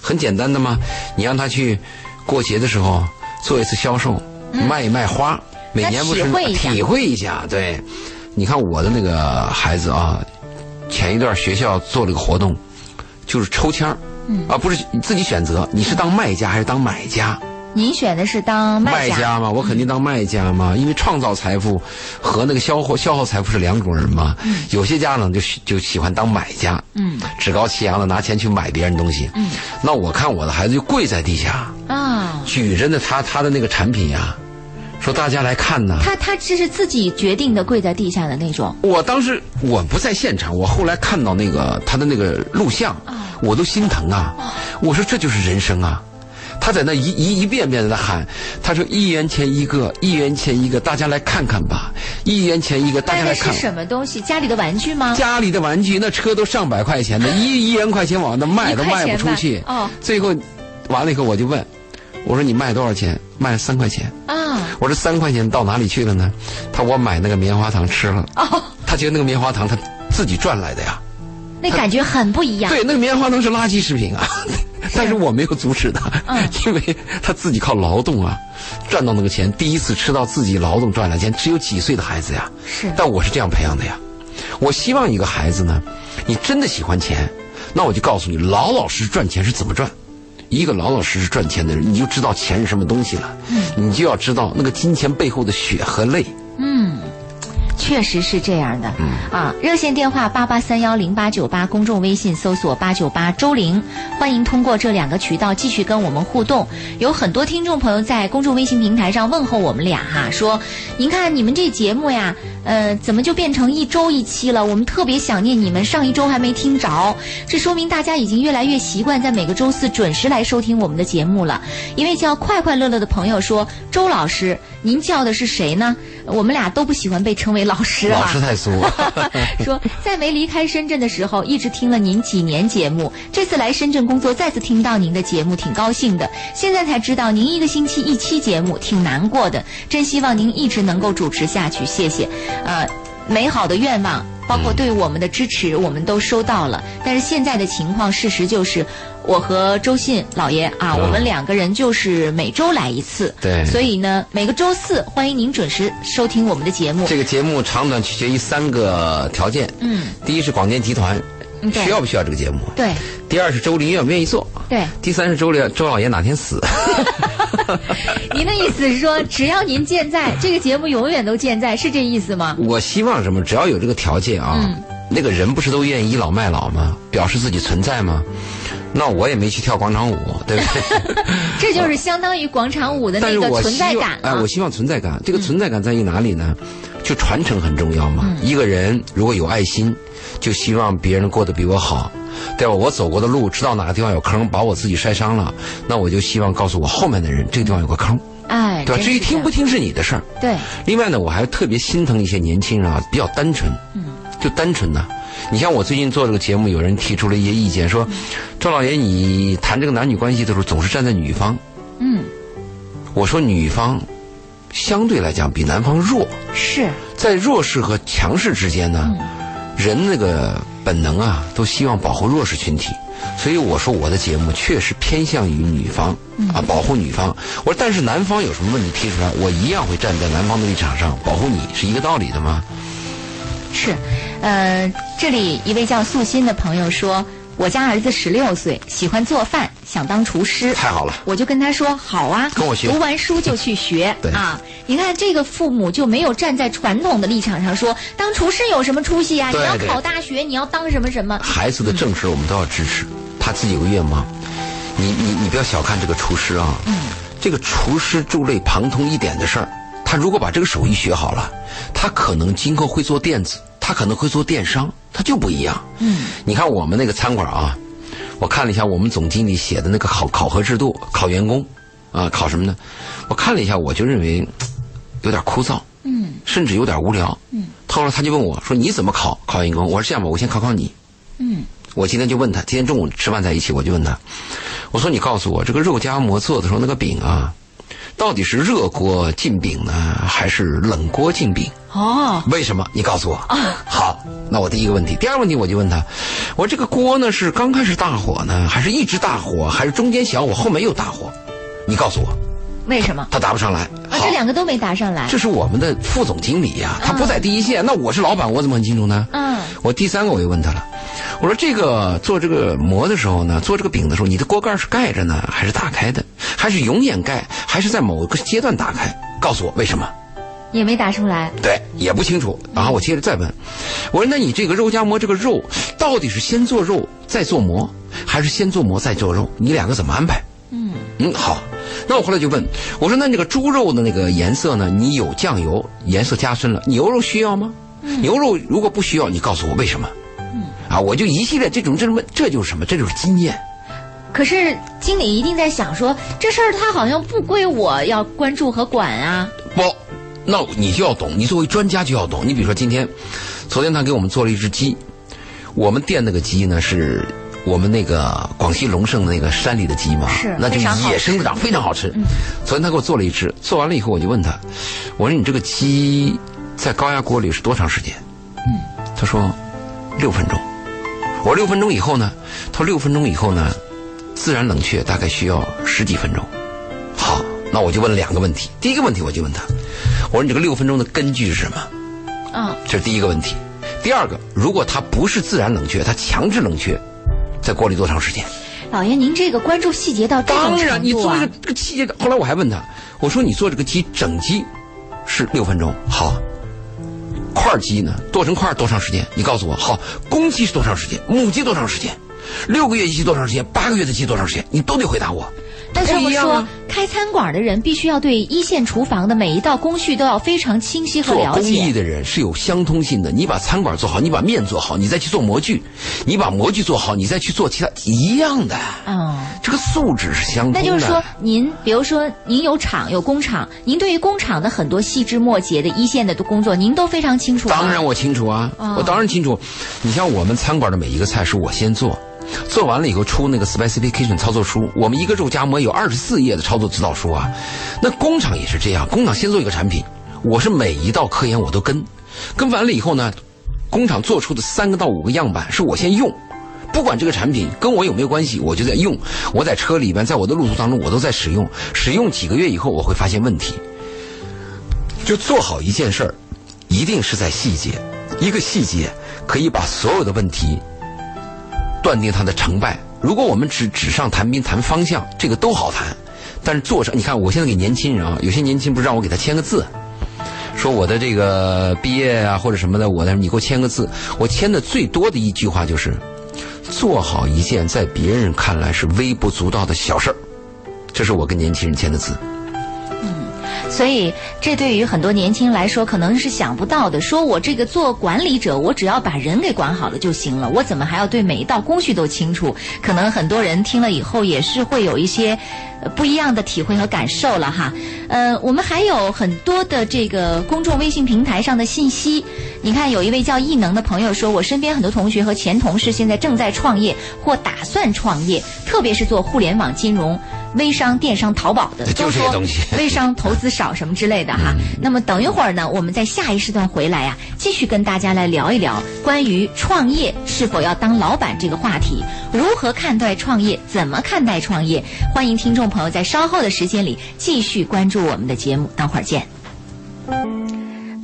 很简单的嘛。你让他去过节的时候做一次销售，卖一卖花，每年不是嗯体会一下体会一下。对，你看我的那个孩子啊，前一段学校做了个活动，就是抽签儿。嗯。啊，不是你自己选择，你是当卖家还是当买家？您选的是当卖家，嘛，我肯定当卖家嘛，因为创造财富和那个消耗消耗财富是两种人嘛。嗯。有些家长就喜就喜欢当买家，嗯。趾高气扬的拿钱去买别人东西。嗯，那我看我的孩子就跪在地下，啊，举着呢他他的那个产品呀，说大家来看呐。他他这是自己决定的跪在地下的那种，我当时我不在现场，我后来看到那个他的那个录像，我都心疼啊！我说这就是人生啊！他在那一一一遍遍的在喊，他说一元钱一个，一元钱一个，大家来看看吧，一元钱一个，大家来看。的是什么东西？家里的玩具吗？家里的玩具那车都上百块钱的，一一元块钱往那卖都卖不出去。哦最后完了以后我就问，我说你卖多少钱？卖了三块钱。啊，我说三块钱到哪里去了呢？他说我买那个棉花糖吃了。哦，他觉得那个棉花糖他自己赚来的呀。那感觉很不一样。对，那个棉花糖是垃圾食品啊，但是我没有阻止他，嗯因为他自己靠劳动啊赚到那个钱，第一次吃到自己劳动赚来的钱，只有几岁的孩子呀。是但我是这样培养的呀。我希望一个孩子呢，你真的喜欢钱，那我就告诉你，老老实实赚钱是怎么赚。一个老老实实赚钱的人，你就知道钱是什么东西了。嗯你就要知道那个金钱背后的血和泪。嗯，确实是这样的。嗯啊，热线电话八八三幺零八九八，公众微信搜索八九八周玲，欢迎通过这两个渠道继续跟我们互动。有很多听众朋友在公众微信平台上问候我们俩哈，说您看你们这节目呀，呃，怎么就变成一周一期了？我们特别想念你们，上一周还没听着，这说明大家已经越来越习惯在每个周四准时来收听我们的节目了。一位叫快快乐乐的朋友说：“周老师，您叫的是谁呢？我们俩都不喜欢被称为老师。啊。”老师。太俗。说在没离开深圳的时候，一直听了您几年节目。这次来深圳工作，再次听到您的节目，挺高兴的。现在才知道您一个星期一期节目，挺难过的。真希望您一直能够主持下去，谢谢。呃，美好的愿望，包括对我们的支持，我们都收到了。但是现在的情况，事实就是。我和周信老爷啊，嗯我们两个人就是每周来一次，对所以呢，每个周四欢迎您准时收听我们的节目。这个节目长短取决于三个条件。嗯，第一是广电集团需要不需要这个节目？对第二是周林愿不愿意做？对，第三是周林周老爷哪天死？您的意思是说，只要您健在，这个节目永远都健在，是这意思吗？我希望什么？只要有这个条件啊，嗯那个人不是都愿意倚老卖老吗？表示自己存在吗？那我也没去跳广场舞，对不对？这就是相当于广场舞的那个存在感哎，了我。希望存在感。这个存在感在于哪里呢？就传承很重要嘛。嗯一个人如果有爱心，就希望别人过得比我好，对吧？我走过的路，知道哪个地方有坑，把我自己摔伤了，那我就希望告诉我后面的人，这个地方有个坑，哎，对吧？至于听不听是你的事儿。对，另外呢，我还特别心疼一些年轻人啊，比较单纯，嗯，就单纯呐、你像我最近做这个节目，有人提出了一些意见，说，赵老爷，你谈这个男女关系的时候，总是站在女方。嗯，我说女方相对来讲比男方弱，是，在弱势和强势之间呢，人那个本能啊，都希望保护弱势群体。所以我说我的节目确实偏向于女方啊，保护女方。我说但是男方有什么问题提出来，我一样会站在男方的立场上保护你，是一个道理的吗？是，呃，这里一位叫素心的朋友说，我家儿子十六岁，喜欢做饭，想当厨师。太好了，我就跟他说好啊，跟我学。读完书就去学。对。啊！你看这个父母就没有站在传统的立场上说，当厨师有什么出息啊、对你要考大学，你要当什么什么。孩子的正事我们都要支持，他自己有个愿望，你你你不要小看这个厨师啊，嗯，这个厨师触类旁通一点的事儿，他如果把这个手艺学好了，他可能今后会做电子，他可能会做电商，他就不一样。嗯，你看我们那个餐馆啊，我看了一下我们总经理写的那个考考核制度，考员工，啊，考什么呢？我看了一下，我就认为有点枯燥，嗯甚至有点无聊。嗯，后来他就问我说：“你怎么考考员工？”我说：“这样吧，我先考考你。”嗯我今天就问他，今天中午吃饭在一起，我就问他，我说：“你告诉我，这个肉夹馍做的时候那个饼啊，到底是热锅进饼呢，还是冷锅进饼？哦为什么？你告诉我。好，那我第一个问题，第二个问题我就问他，我这个锅呢是刚开始大火呢，还是一直大火，还是中间小火后面又大火？你告诉我。为什么？他答不上来。啊，好这两个都没答上来。这是我们的副总经理呀、他不在第一线，那我是老板，我怎么很清楚呢？嗯我第三个我又问他了，我说这个做这个馍的时候呢，做这个饼的时候，你的锅盖是盖着呢，还是打开的，还是永远盖，还是在某个阶段打开？告诉我为什么？也没答出来。对，也不清楚。然后我接着再问，我说那你这个肉夹馍这个肉到底是先做肉再做馍，还是先做馍再做肉？你两个怎么安排？嗯嗯，好。那我后来就问，我说那那个猪肉的那个颜色呢？你有酱油，颜色加深了。牛肉需要吗？牛肉如果不需要，你告诉我为什么？嗯啊，我就一系列这种这什么，这就是什么？这就是经验。可是经理一定在想说，这事儿他好像不归我要关注和管啊。不，那你就要懂，你作为专家就要懂。你比如说今天，昨天他给我们做了一只鸡，我们店那个鸡呢是我们那个广西龙胜那个山里的鸡嘛，是那就野生的长，非常好吃。昨天他给我做了一只，做完了以后我就问他，我说你这个鸡在高压锅里是多长时间？嗯，他说六分钟。我说六分钟以后呢？他说六分钟以后呢，自然冷却大概需要十几分钟。好，那我就问了两个问题。第一个问题我就问他，我说你这个六分钟的根据是什么？嗯这是第一个问题。第二个，如果它不是自然冷却，它强制冷却，在锅里多长时间？老爷，您这个关注细节到这种当然，程度啊你做这个？这个细节。后来我还问他，我说你做这个鸡整鸡是六分钟，好。块鸡呢？剁成块儿多长时间？你告诉我。好，公鸡是多长时间？母鸡多长时间？六个月一鸡多长时间？八个月的鸡多长时间？你都得回答我。但是我说，开餐馆的人必须要对一线厨房的每一道工序都要非常清晰和了解做工艺。的人是有相通性的。你把餐馆做好，你把面做好，你再去做模具；你把模具做好，你再去做其他一样的。嗯，这个素质是相通的。那就是说，您比如说您有厂有工厂，您对于工厂的很多细枝末节的一线的工作，您都非常清楚。当然我清楚啊，哦我当然清楚。你像我们餐馆的每一个菜是我先做，做完了以后出那个 specification 操作书，我们一个肉夹馍有二十四页的操作指导书啊。那工厂也是这样，工厂先做一个产品，我是每一道科研我都跟，跟完了以后呢，工厂做出的三个到五个样板是我先用。不管这个产品跟我有没有关系，我就在用。我在车里边，在我的路途当中，我都在使用。使用几个月以后，我会发现问题。就做好一件事儿，一定是在细节。一个细节可以把所有的问题断定他的成败。如果我们只纸上谈兵谈方向，这个都好谈，但是做上，你看我现在给年轻人啊，有些年轻不是让我给他签个字，说我的这个毕业啊或者什么的，我的你给我签个字。我签的最多的一句话就是，做好一件在别人看来是微不足道的小事儿，这是我跟年轻人签的字。所以，这对于很多年轻人来说，可能是想不到的。说我这个做管理者，我只要把人给管好了就行了，我怎么还要对每一道工序都清楚？可能很多人听了以后也是会有一些不一样的体会和感受了哈。呃，我们还有很多的这个公众微信平台上的信息。你看，有一位叫异能的朋友说，我身边很多同学和前同事现在正在创业或打算创业，特别是做互联网金融。微商、电商、淘宝的，就都说这些东西 微商投资少什么之类的哈。那么等一会儿呢，我们在下一时段回来呀、继续跟大家来聊一聊关于创业是否要当老板这个话题，如何看待创业，怎么看待创业？欢迎听众朋友在稍后的时间里继续关注我们的节目，等会儿见。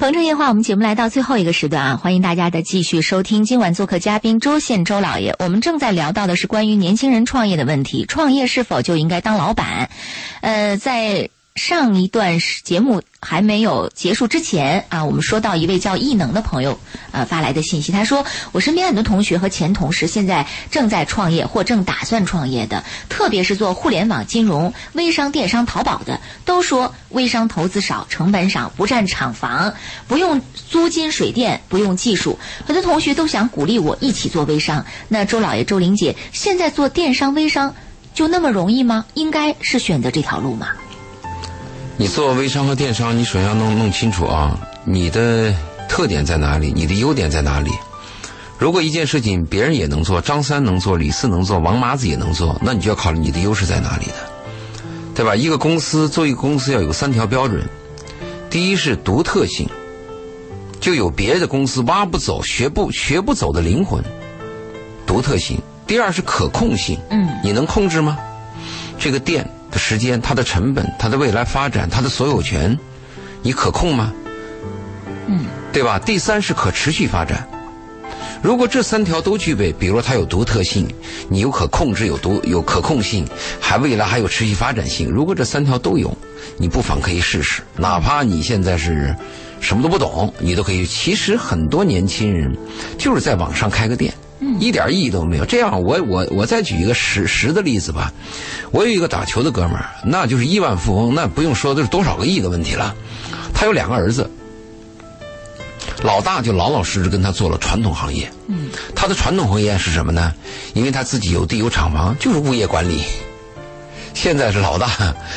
鹏城夜话，我们节目来到最后一个时段啊，欢迎大家的继续收听。今晚做客嘉宾周宪周老爷，我们正在聊到的是关于年轻人创业的问题，创业是否就应该当老板？呃，在上一段节目还没有结束之前啊，我们说到一位叫异能的朋友呃发来的信息，他说我身边很多同学和前同事现在正在创业或正打算创业的，特别是做互联网金融、微商、电商、淘宝的，都说微商投资少、成本少、不占厂房、不用租金水电、不用技术。很多同学都想鼓励我一起做微商。那周老爷、周玲姐，现在做电商、微商就那么容易吗？应该是选择这条路吗？你做微商和电商，你首先要弄弄清楚啊，你的特点在哪里，你的优点在哪里。如果一件事情别人也能做，张三能做，李四能做，王麻子也能做，那你就要考虑你的优势在哪里的，对吧？一个公司做一个公司要有三条标准，第一是独特性，就有别的公司挖不走、学不学不走的灵魂，独特性。第二是可控性，嗯，你能控制吗？这个店的时间、它的成本、它的未来发展、它的所有权，你可控吗？嗯，对吧？第三是可持续发展。如果这三条都具备，比如它有独特性，你有可控制、有独有可控性，还未来还有持续发展性。如果这三条都有，你不妨可以试试。哪怕你现在是什么都不懂，你都可以。其实很多年轻人就是在网上开个店，一点意义都没有。这样，我我我再举一个实实的例子吧。我有一个打球的哥们儿，那就是亿万富翁，那不用说，都是多少个亿的问题了。他有两个儿子。老大就老老实实跟他做了传统行业，嗯，他的传统行业是什么呢？因为他自己有地有厂房，就是物业管理。现在是老大，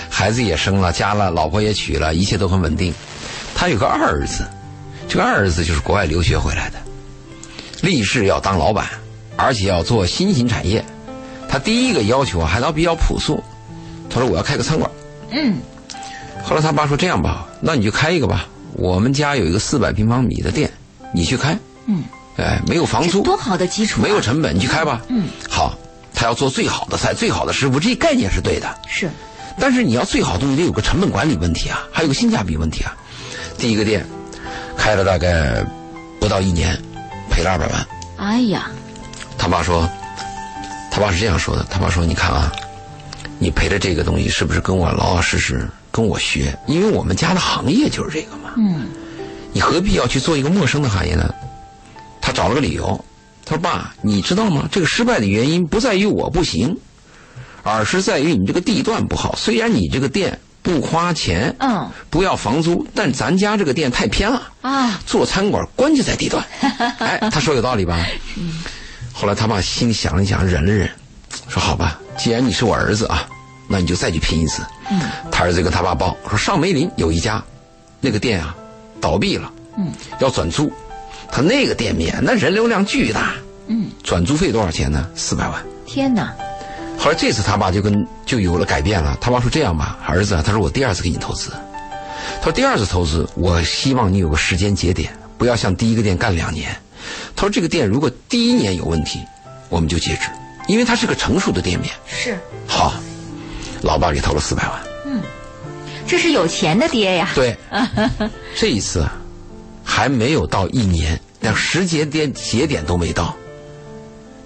孩子也生了，家了，老婆也娶了，一切都很稳定。他有个二儿子，这个二儿子就是国外留学回来的，立志要当老板，而且要做新型产业。他第一个要求还倒比较朴素，他说我要开个餐馆。嗯，后来他爸说这样吧，那你就开一个吧。我们家有一个四百平方米的店，你去开。嗯，哎，没有房租，多好的基础、啊，没有成本，你去开吧。嗯，好，他要做最好的菜，最好的师傅，这概念是对的。是，但是你要最好的东西，得有个成本管理问题啊，还有个性价比问题啊。第一个店开了大概不到一年，赔了二百万。哎呀，他爸说，他爸是这样说的，他爸说，你看啊，你赔的这个东西是不是跟我老老实实跟我学？因为我们家的行业就是这个嘛。嗯，你何必要去做一个陌生的行业呢？他找了个理由，他说：“爸，你知道吗？这个失败的原因不在于我不行，而是在于你这个地段不好。虽然你这个店不花钱，嗯，不要房租，但咱家这个店太偏了啊，做餐馆关键在地段。哎，他说有道理吧？后来他爸心里想了想，忍了忍，说：好吧，既然你是我儿子啊，那你就再去拼一次。嗯，他儿子跟他爸报说，上梅林有一家，那个店啊倒闭了，嗯，要转租。他那个店面那人流量巨大，嗯，转租费多少钱呢？四百万。天哪！后来这次他爸就跟就有了改变了。他爸说：“这样吧，儿子，他说我第二次给你投资。他说第二次投资，我希望你有个时间节点，不要像第一个店干两年。他说这个店如果第一年有问题，我们就截止，因为它是个成熟的店面。是，好，老爸给投了四百万。嗯这是有钱的爹呀。对，这一次还没有到一年，连时节点节点都没到，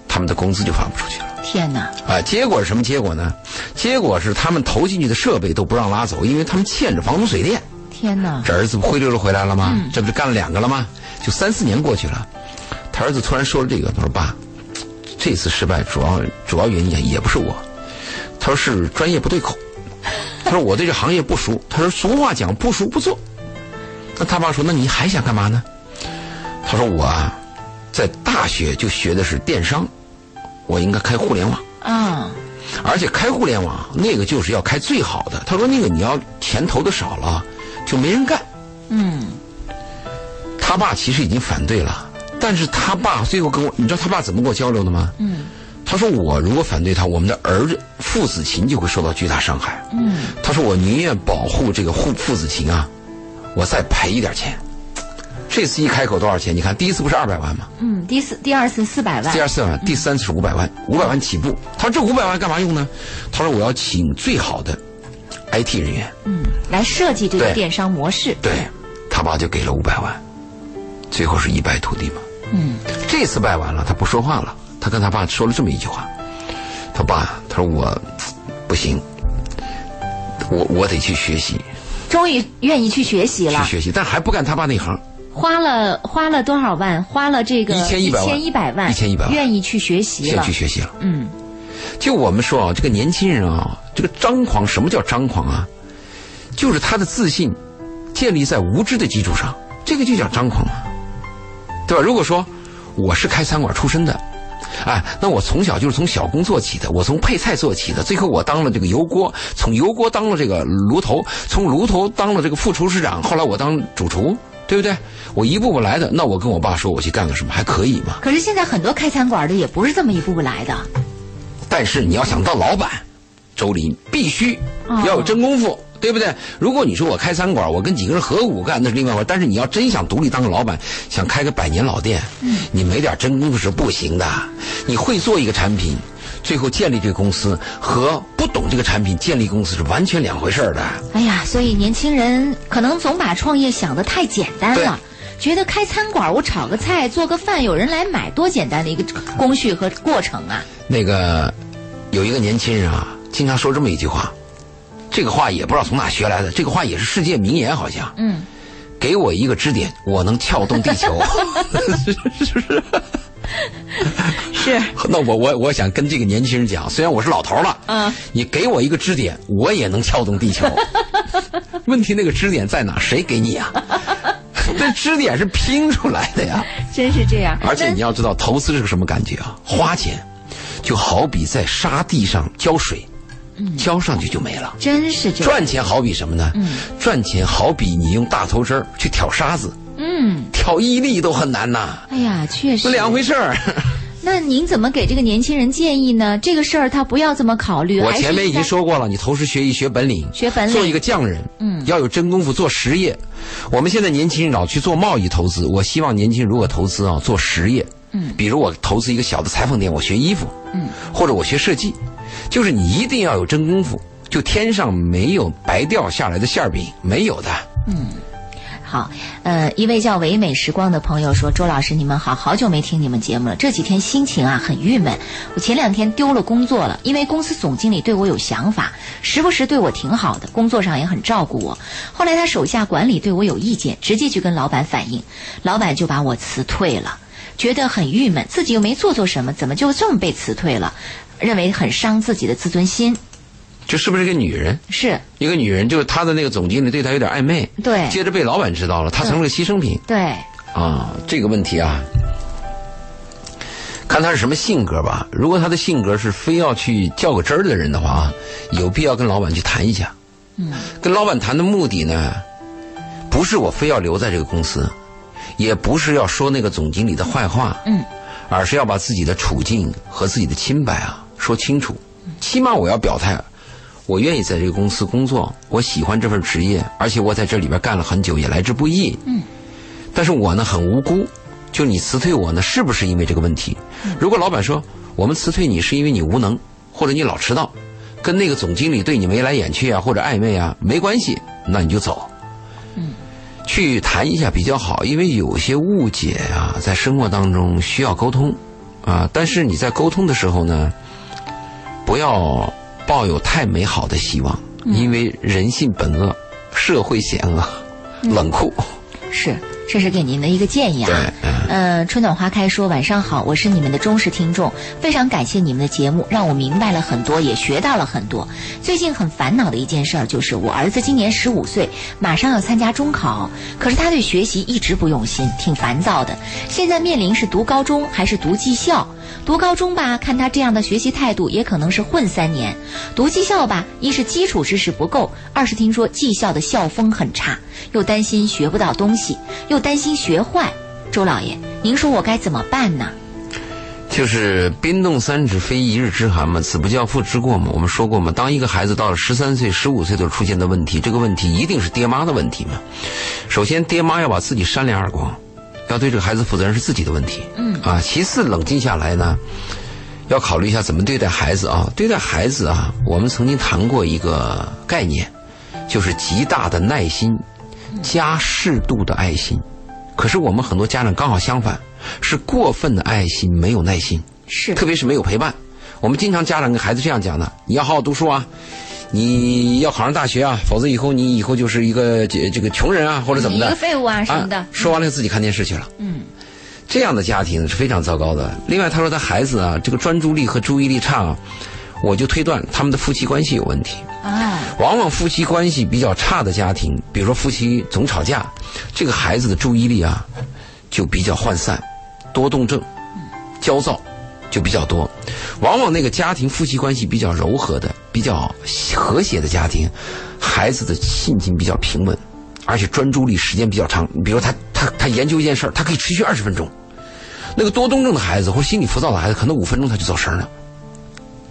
他们的工资就发不出去了。天哪！啊，结果是什么结果呢？结果是他们投进去的设备都不让拉走，因为他们欠着房租水电。天哪！这儿子不灰溜溜回来了吗？这不是干了两个了吗？就三四年过去了，他儿子突然说了这个，他说：“爸，这次失败主要主要原因啊也不是我，他说是专业不对口。他说我对这行业不熟。他说俗话讲不熟不做。那他爸说那你还想干嘛呢？他说我啊，在大学就学的是电商，我应该开互联网。嗯，而且开互联网那个就是要开最好的。他说那个你要钱投的少了，就没人干。嗯，他爸其实已经反对了，但是他爸最后跟我，你知道他爸怎么跟我交流的吗？嗯，他说我如果反对他，我们的儿子父子情就会受到巨大伤害。嗯，他说我宁愿保护这个父父子情啊，我再赔一点钱。这次一开口多少钱？你看第一次不是二百万吗？嗯，第一次第二次四百万第，二四万，第三次是五百万，五百万起步。他说这五百万干嘛用呢？他说我要请最好的 IT 人员。嗯，来设计这个电商模式。对，他爸就给了五百万，最后是一败涂地嘛。嗯，这次败完了，他不说话了，他跟他爸说了这么一句话：“他爸，他说我不行，我我得去学习，终于愿意去学习了，去学习，但还不干他爸那行。花了花了多少万？花了这个1100万千一百万，一千一百万愿意去学习了愿意去。学习了。嗯，就我们说啊，这个年轻人啊，这个张狂，什么叫张狂啊？就是他的自信建立在无知的基础上，这个就叫张狂嘛，对吧？如果说我是开餐馆出身的，哎，那我从小就是从小工做起的，我从配菜做起的，最后我当了这个油锅，从油锅当了这个炉头，从炉头当了这个副厨师长，后来我当主厨，对不对？我一步步来的，那我跟我爸说我去干个什么，还可以吗？可是现在很多开餐馆的也不是这么一步步来的。但是你要想当老板，周林必须哦要有真功夫，对不对？如果你说我开餐馆，我跟几个人合股干，那是另外一回事。但是你要真想独立当个老板，想开个百年老店，你没点真功夫是不行的。你会做一个产品，最后建立这个公司和不懂这个产品建立公司是完全两回事儿的。哎呀，所以年轻人可能总把创业想得太简单了。觉得开餐馆，我炒个菜、做个饭，有人来买，多简单的一个工序和过程啊！那个有一个年轻人啊，经常说这么一句话，这个话也不知道从哪学来的，这个话也是世界名言，好像。嗯，给我一个支点，我能撬动地球，是 不 是？是，那我我我想跟这个年轻人讲，虽然我是老头了，嗯，你给我一个支点，我也能撬动地球。问题那个支点在哪？谁给你啊、这支点是拼出来的呀。真是这样。而且你要知道，投资是个什么感觉啊？花钱，就好比在沙地上浇水，浇上去就没了。真是这样。赚钱好比什么呢？赚钱好比你用大头针儿去挑沙子，嗯，挑一粒都很难呐，哎呀，确实那两回事儿。那您怎么给这个年轻人建议呢？这个事儿他不要这么考虑。我前面已经说过了，你投师学艺学本领，学本领做一个匠人，嗯要有真功夫做实业。我们现在年轻人老去做贸易投资，我希望年轻人如果投资啊，做实业，嗯，比如我投资一个小的裁缝店，我学衣服，嗯，或者我学设计，就是你一定要有真功夫，就天上没有白掉下来的馅儿饼，没有的。好，呃，一位叫唯美时光的朋友说：“周老师，你们好，好久没听你们节目了，这几天心情啊很郁闷。我前两天丢了工作了，因为公司总经理对我有想法，时不时对我挺好的，工作上也很照顾我。后来他手下管理对我有意见，直接去跟老板反映，老板就把我辞退了，觉得很郁闷，自己又没做错什么，怎么就这么被辞退了？认为很伤自己的自尊心。这是不是一个女人？是一个女人，就是她的那个总经理对她有点暧昧，对接着被老板知道了，她成了个牺牲品。对，啊，这个问题啊，看她是什么性格吧。如果她的性格是非要去较个真儿的人的话啊，有必要跟老板去谈一下。嗯，跟老板谈的目的呢，不是我非要留在这个公司，也不是要说那个总经理的坏话，嗯，而是要把自己的处境和自己的清白啊说清楚。起码我要表态，我愿意在这个公司工作，我喜欢这份职业，而且我在这里边干了很久，也来之不易。嗯，但是我呢很无辜，就你辞退我呢，是不是因为这个问题？如果老板说我们辞退你是因为你无能，或者你老迟到，跟那个总经理对你眉来眼去啊，或者暧昧啊，没关系，那你就走。嗯，去谈一下比较好，因为有些误解啊，在生活当中需要沟通啊。但是你在沟通的时候呢，不要抱有太美好的希望，因为人性本恶，社会险恶，冷酷。是，这是给您的一个建议啊。呃，春暖花开说晚上好，我是你们的忠实听众，非常感谢你们的节目，让我明白了很多，也学到了很多。最近很烦恼的一件事儿就是，我儿子今年十五岁，马上要参加中考，可是他对学习一直不用心，挺烦躁的。现在面临是读高中还是读技校？读高中吧，看他这样的学习态度，也可能是混三年；读技校吧，一是基础知识不够，二是听说技校的校风很差，又担心学不到东西，又担心学坏。周老爷，您说我该怎么办呢？就是冰冻三尺非一日之寒嘛，子不教父之过嘛。我们说过嘛，当一个孩子到了十三岁、十五岁都出现的问题，这个问题一定是爹妈的问题嘛。首先，爹妈要把自己扇两耳光，要对这个孩子负责任是自己的问题。嗯啊，其次冷静下来呢，要考虑一下怎么对待孩子啊。对待孩子啊，我们曾经谈过一个概念，就是极大的耐心加适度的爱心。可是我们很多家长刚好相反，是过分的爱心，没有耐心。是特别是没有陪伴。我们经常家长跟孩子这样讲的：你要好好读书啊，你要考上大学啊，否则以后你以后就是一个这这个穷人啊，或者怎么的一个，废物啊什么的啊。说完了自己看电视去了。嗯，这样的家庭是非常糟糕的。另外，他说他孩子啊，这个专注力和注意力差啊，我就推断他们的夫妻关系有问题。啊，往往夫妻关系比较差的家庭，比如说夫妻总吵架，这个孩子的注意力啊就比较涣散，多动症、焦躁就比较多。往往那个家庭夫妻关系比较柔和的、比较和谐的家庭，孩子的性情比较平稳，而且专注力时间比较长。比如他他他研究一件事儿，他可以持续二十分钟。那个多动症的孩子或者心理浮躁的孩子，可能五分钟他就走神了。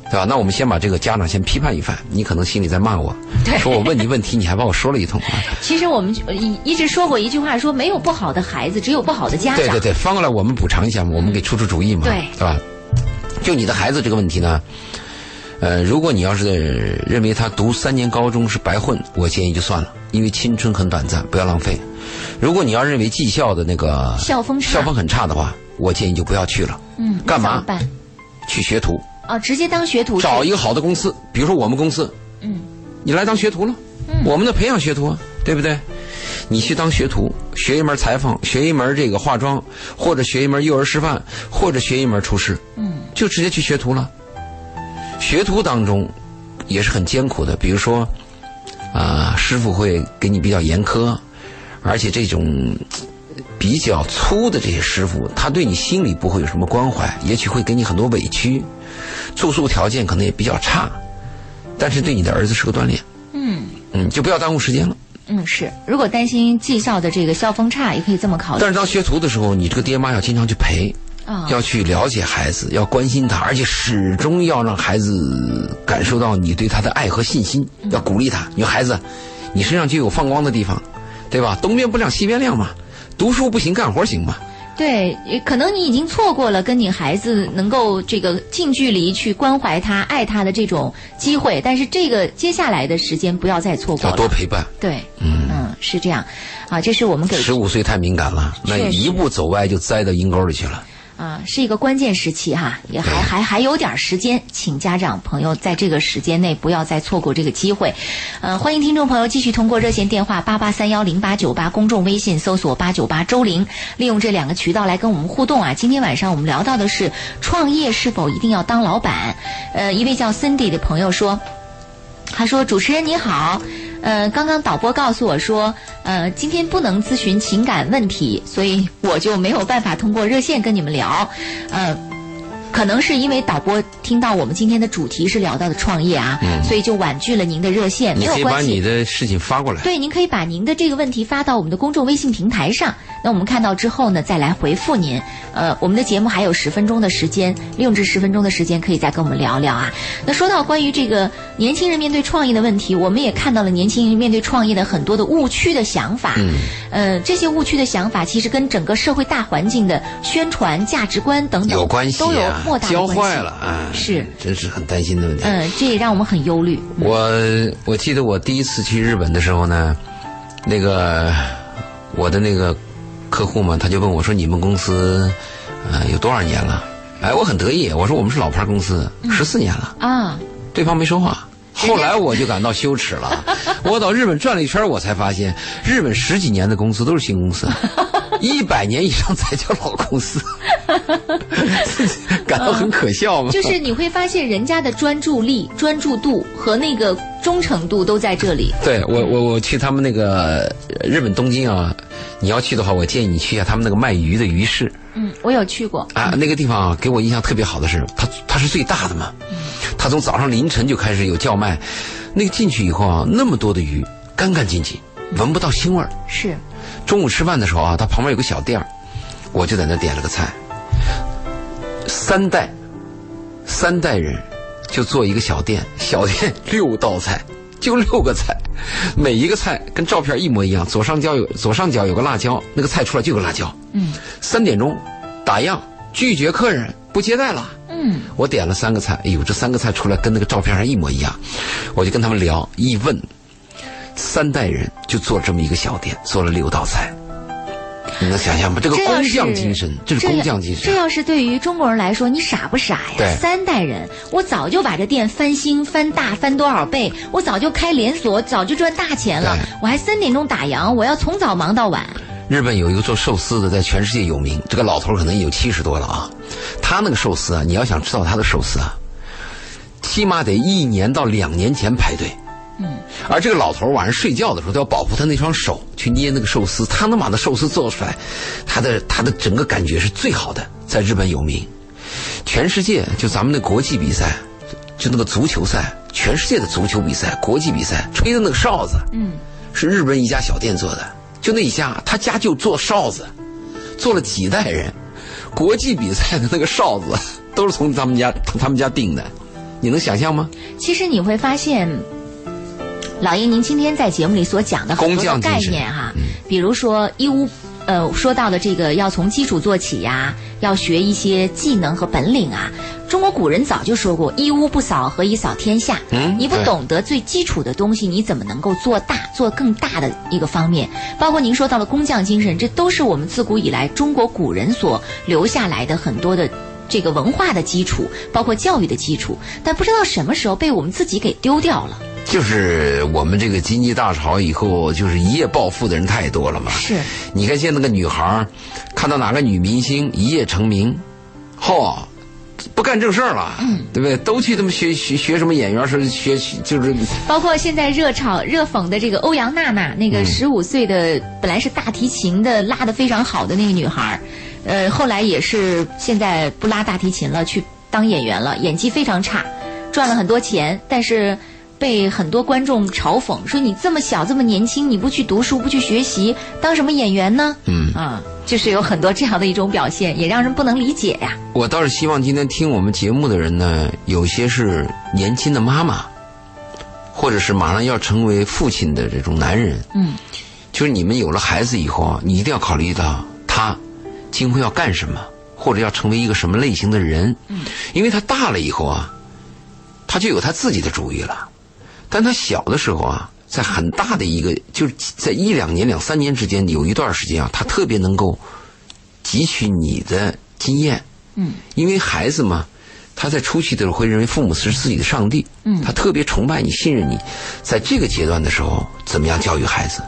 对吧？那我们先把这个家长先批判一番，你可能心里在骂我，说我问你问题，你还把我说了一通。啊其实我们一一直说过一句话，说没有不好的孩子，只有不好的家长。对对对，翻过来我们补偿一下嘛，我们给出出主意嘛，对对吧？就你的孩子这个问题呢，呃，如果你要是认为他读三年高中是白混，我建议就算了，因为青春很短暂，不要浪费。如果你要认为技校的那个校风校风很差的话，我建议就不要去了，嗯，干嘛？去学徒，哦，直接当学徒。找一个好的公司，比如说我们公司，嗯，你来当学徒了，我们的培养学徒啊，对不对？你去当学徒，学一门裁缝，学一门这个化妆，或者学一门幼儿师范，或者学一门厨师，嗯，就直接去学徒了。学徒当中也是很艰苦的，比如说，啊、师傅会给你比较严苛，而且这种呃比较粗的这些师傅，他对你心里不会有什么关怀，也许会给你很多委屈，住宿条件可能也比较差，但是对你的儿子是个锻炼，嗯嗯，就不要耽误时间了。嗯是。如果担心技校的这个校风差，也可以这么考虑但是当学徒的时候，你这个爹妈要经常去陪，啊。要去了解孩子，要关心他，而且始终要让孩子感受到你对他的爱和信心，要鼓励他。你说孩子，你身上就有放光的地方，对吧？东边不亮西边亮嘛。读书不行，干活行吗。对，可能你已经错过了跟你孩子能够这个近距离去关怀他、爱他的这种机会，但是这个接下来的时间不要再错过要了。多陪伴。对，嗯是这样，啊，这是我们给十五岁太敏感了，那一步走歪就栽到阴沟里去了。啊，是一个关键时期哈，也还还还有点时间，请家长朋友在这个时间内不要再错过这个机会。呃，欢迎听众朋友继续通过热线电话八八三幺零八九八，公众微信搜索八九八周玲，利用这两个渠道来跟我们互动啊。今天晚上我们聊到的是创业是否一定要当老板？呃，一位叫 Cindy 的朋友说。他说：“主持人你好，呃，刚刚导播告诉我说，呃，今天不能咨询情感问题，所以我就没有办法通过热线跟你们聊，呃。”可能是因为导播听到我们今天的主题是聊到的创业啊，所以就婉拒了您的热线，没嗯你可以把有关系。你的事情发过来。对，您可以把您的这个问题发到我们的公众微信平台上，那我们看到之后呢，再来回复您。呃，我们的节目还有十分钟的时间，利用这十分钟的时间，可以再跟我们聊聊啊。那说到关于这个年轻人面对创业的问题，我们也看到了年轻人面对创业的很多的误区的想法。嗯，呃，这些误区的想法其实跟整个社会大环境的宣传、价值观等等有关系都有啊莫大，的教关系。坏了啊！是，真是很担心的问题。嗯、这也让我们很忧虑。我我记得我第一次去日本的时候呢，那个我的那个客户嘛，他就问我说：“你们公司呃有多少年了？”哎，我很得意，我说我们是老牌公司，十四年了。啊，对方没说话。后来我就感到羞耻了。我到日本转了一圈，我才发现，日本十几年的公司都是新公司，一百年以上才叫老公司，感到很可笑吗？就是你会发现人家的专注力、专注度和那个忠诚度都在这里。对我我我去他们那个呃日本东京啊，你要去的话，我建议你去一下他们那个卖鱼的鱼市嗯，我有去过。啊，那个地方啊，给我印象特别好的是，它它是最大的嘛，它从早上凌晨就开始有叫卖，那个进去以后啊，那么多的鱼，干干净净，闻不到腥味儿。是，中午吃饭的时候啊，它旁边有个小店儿我就在那点了个菜，三代，三代人就做一个小店，小店六道菜，就六个菜，每一个菜跟照片一模一样，左上角有左上角有个辣椒，那个菜出来就有辣椒。嗯三点钟打烊，拒绝客人，不接待了。嗯，我点了三个菜，哎呦，这三个菜出来跟那个照片上一模一样，我就跟他们聊，一问，三代人就做这么一个小店，做了六道菜。你能想象吗？这个工匠精神，这是要工匠精神。这要是对于中国人来说，你傻不傻呀？对三代人，我早就把这店翻新、翻大、翻多少倍，我早就开连锁，早就赚大钱了。我还三点钟打烊，我要从早忙到晚。日本有一个做寿司的，在全世界有名。这个老头可能有七十多了啊。他那个寿司啊，你要想吃到他的寿司啊，起码得一年到两年前排队。嗯，而这个老头晚上睡觉的时候都要保护他那双手去捏那个寿司，他能把那寿司做出来，他的他的整个感觉是最好的，在日本有名。全世界就咱们的国际比赛，就那个足球赛，全世界的足球比赛、国际比赛吹的那个哨子，嗯，是日本一家小店做的，就那一家，他家就做哨子，做了几代人，国际比赛的那个哨子都是从他们家他们家订的，你能想象吗？其实你会发现，老爷您今天在节目里所讲的很工多的概念哈，比如说义乌，呃，说到的这个要从基础做起呀，要学一些技能和本领啊。中国古人早就说过“一屋不扫，何以扫天下”。嗯你不懂得最基础的东西，你怎么能够做大、做更大的一个方面？包括您说到了工匠精神，这都是我们自古以来中国古人所留下来的很多的这个文化的基础，包括教育的基础。但不知道什么时候被我们自己给丢掉了。就是我们这个经济大潮以后，就是一夜暴富的人太多了嘛。是，你看现在那个女孩儿看到哪个女明星一夜成名，嚯、不干正事儿了，嗯，对不对？都去他妈学学学什么演员，是学就是包括现在热炒热讽的这个欧阳娜娜，那个十五岁的、本来是大提琴的，拉的非常好的那个女孩儿，呃，后来也是现在不拉大提琴了，去当演员了，演技非常差，赚了很多钱，但是被很多观众嘲讽说你这么小这么年轻，你不去读书不去学习，当什么演员呢？嗯啊，就是有很多这样的一种表现，也让人不能理解呀。我倒是希望今天听我们节目的人呢，有些是年轻的妈妈，或者是马上要成为父亲的这种男人。嗯，就是你们有了孩子以后啊，你一定要考虑到他今后要干什么，或者要成为一个什么类型的人。嗯，因为他大了以后啊，他就有他自己的主意了。但他小的时候啊，在很大的一个，就是在一两年、两三年之间，有一段时间啊，他特别能够汲取你的经验。嗯，因为孩子嘛，他在初期的时候会认为父母是自己的上帝。嗯他特别崇拜你、信任你。在这个阶段的时候，怎么样教育孩子？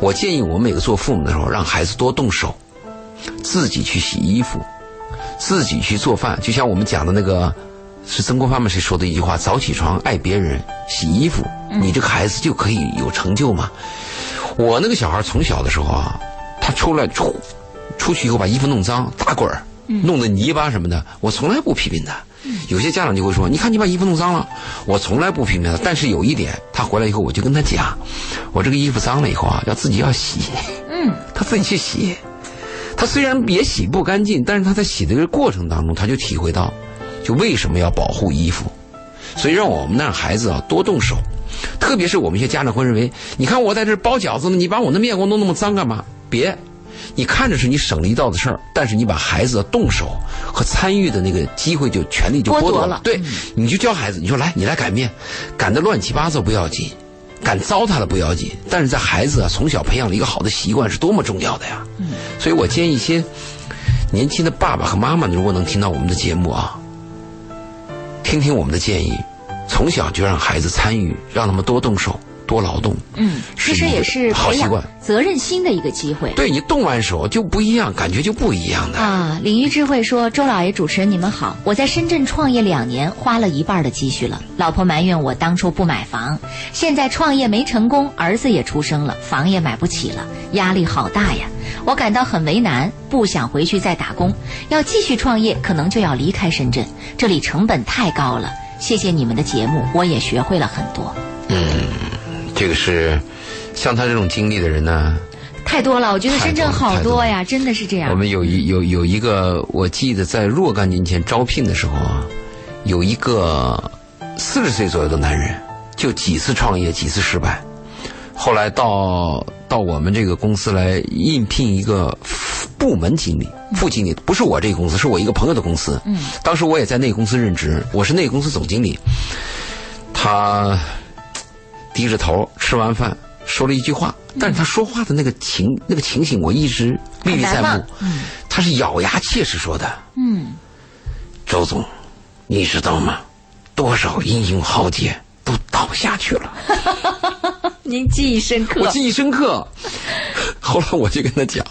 我建议我们每个做父母的时候，让孩子多动手，自己去洗衣服，自己去做饭。就像我们讲的那个，是曾国藩吗？谁说的一句话：“早起床，爱别人，洗衣服，你这个孩子就可以有成就嘛。我那个小孩从小的时候啊，他出来出出去以后把衣服弄脏，打滚儿，弄得泥巴什么的，我从来不批评他。有些家长就会说：“你看你把衣服弄脏了。”我从来不批评他，但是有一点，他回来以后我就跟他讲：“我这个衣服脏了以后啊，要自己要洗。”嗯，他自己去洗。他虽然也洗不干净，但是他在洗的这个过程当中，他就体会到，就为什么要保护衣服。所以让我们让孩子啊多动手，特别是我们一些家长会认为，你看我在这包饺子呢，你把我的面给我弄那么脏干嘛？别，你看着是你省了一道的事儿，但是你把孩子的动手和参与的那个机会就权利就剥夺剥夺了对，你就教孩子，你说来，你来擀面，擀的乱七八糟不要紧，擀糟蹋了不要紧，但是在孩子啊从小培养了一个好的习惯是多么重要的呀。嗯所以我建议一些年轻的爸爸和妈妈，如果能听到我们的节目啊，听听我们的建议，从小就让孩子参与，让他们多动手、多劳动。嗯，其实也是好习惯。责任心的一个机会。对你动完手就不一样，感觉就不一样的。啊，领域智慧说：“周老爷主持人，你们好，我在深圳创业两年，花了一半的积蓄了。老婆埋怨我当初不买房，现在创业没成功，儿子也出生了，房也买不起了，压力好大呀！我感到很为难，不想回去再打工，要继续创业，可能就要离开深圳，这里成本太高了。谢谢你们的节目，我也学会了很多。嗯这个是像他这种经历的人呢，太多了，我觉得深圳好多呀，真的是这样。我们有一有有一个，我记得在若干年前招聘的时候啊，有一个四十岁左右的男人，就几次创业几次失败，后来到到我们这个公司来应聘一个部门经理、副经理，不是我这个公司，是我一个朋友的公司。嗯，当时我也在那个公司任职，我是那个公司总经理，他低着头吃完饭，说了一句话，但是他说话的那个情那个情形，我一直历历在目嗯。他是咬牙切齿说的。嗯，周总，你知道吗？多少英雄豪杰都倒下去了。您记忆深刻我。记忆深刻。后来我就跟他讲，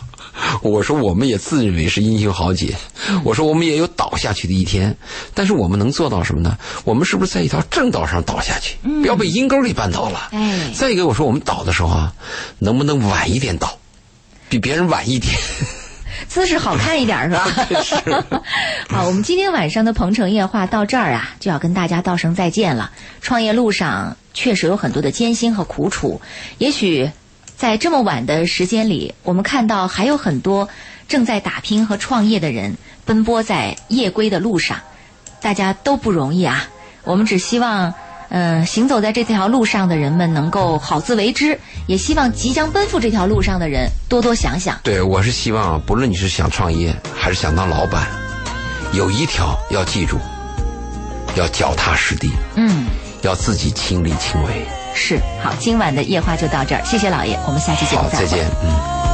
我说我们也自认为是英雄豪杰，我说我们也有倒下去的一天，但是我们能做到什么呢？我们是不是在一条正道上倒下去，不要被阴沟里绊倒了？哎再一个，我说我们倒的时候啊，能不能晚一点倒，比别人晚一点？姿势好看一点是吧？是。好，我们今天晚上的鹏城夜话到这儿啊，就要跟大家道声再见了。创业路上确实有很多的艰辛和苦楚，也许在这么晚的时间里，我们看到还有很多正在打拼和创业的人奔波在夜归的路上，大家都不容易啊。我们只希望。嗯，行走在这条路上的人们能够好自为之，也希望即将奔赴这条路上的人多多想想。对，我是希望，不论你是想创业还是想当老板，有一条要记住，要脚踏实地，嗯，要自己亲力亲为。是。好，今晚的夜话就到这儿，谢谢老爷，我们下期节目好，再会。再见，嗯。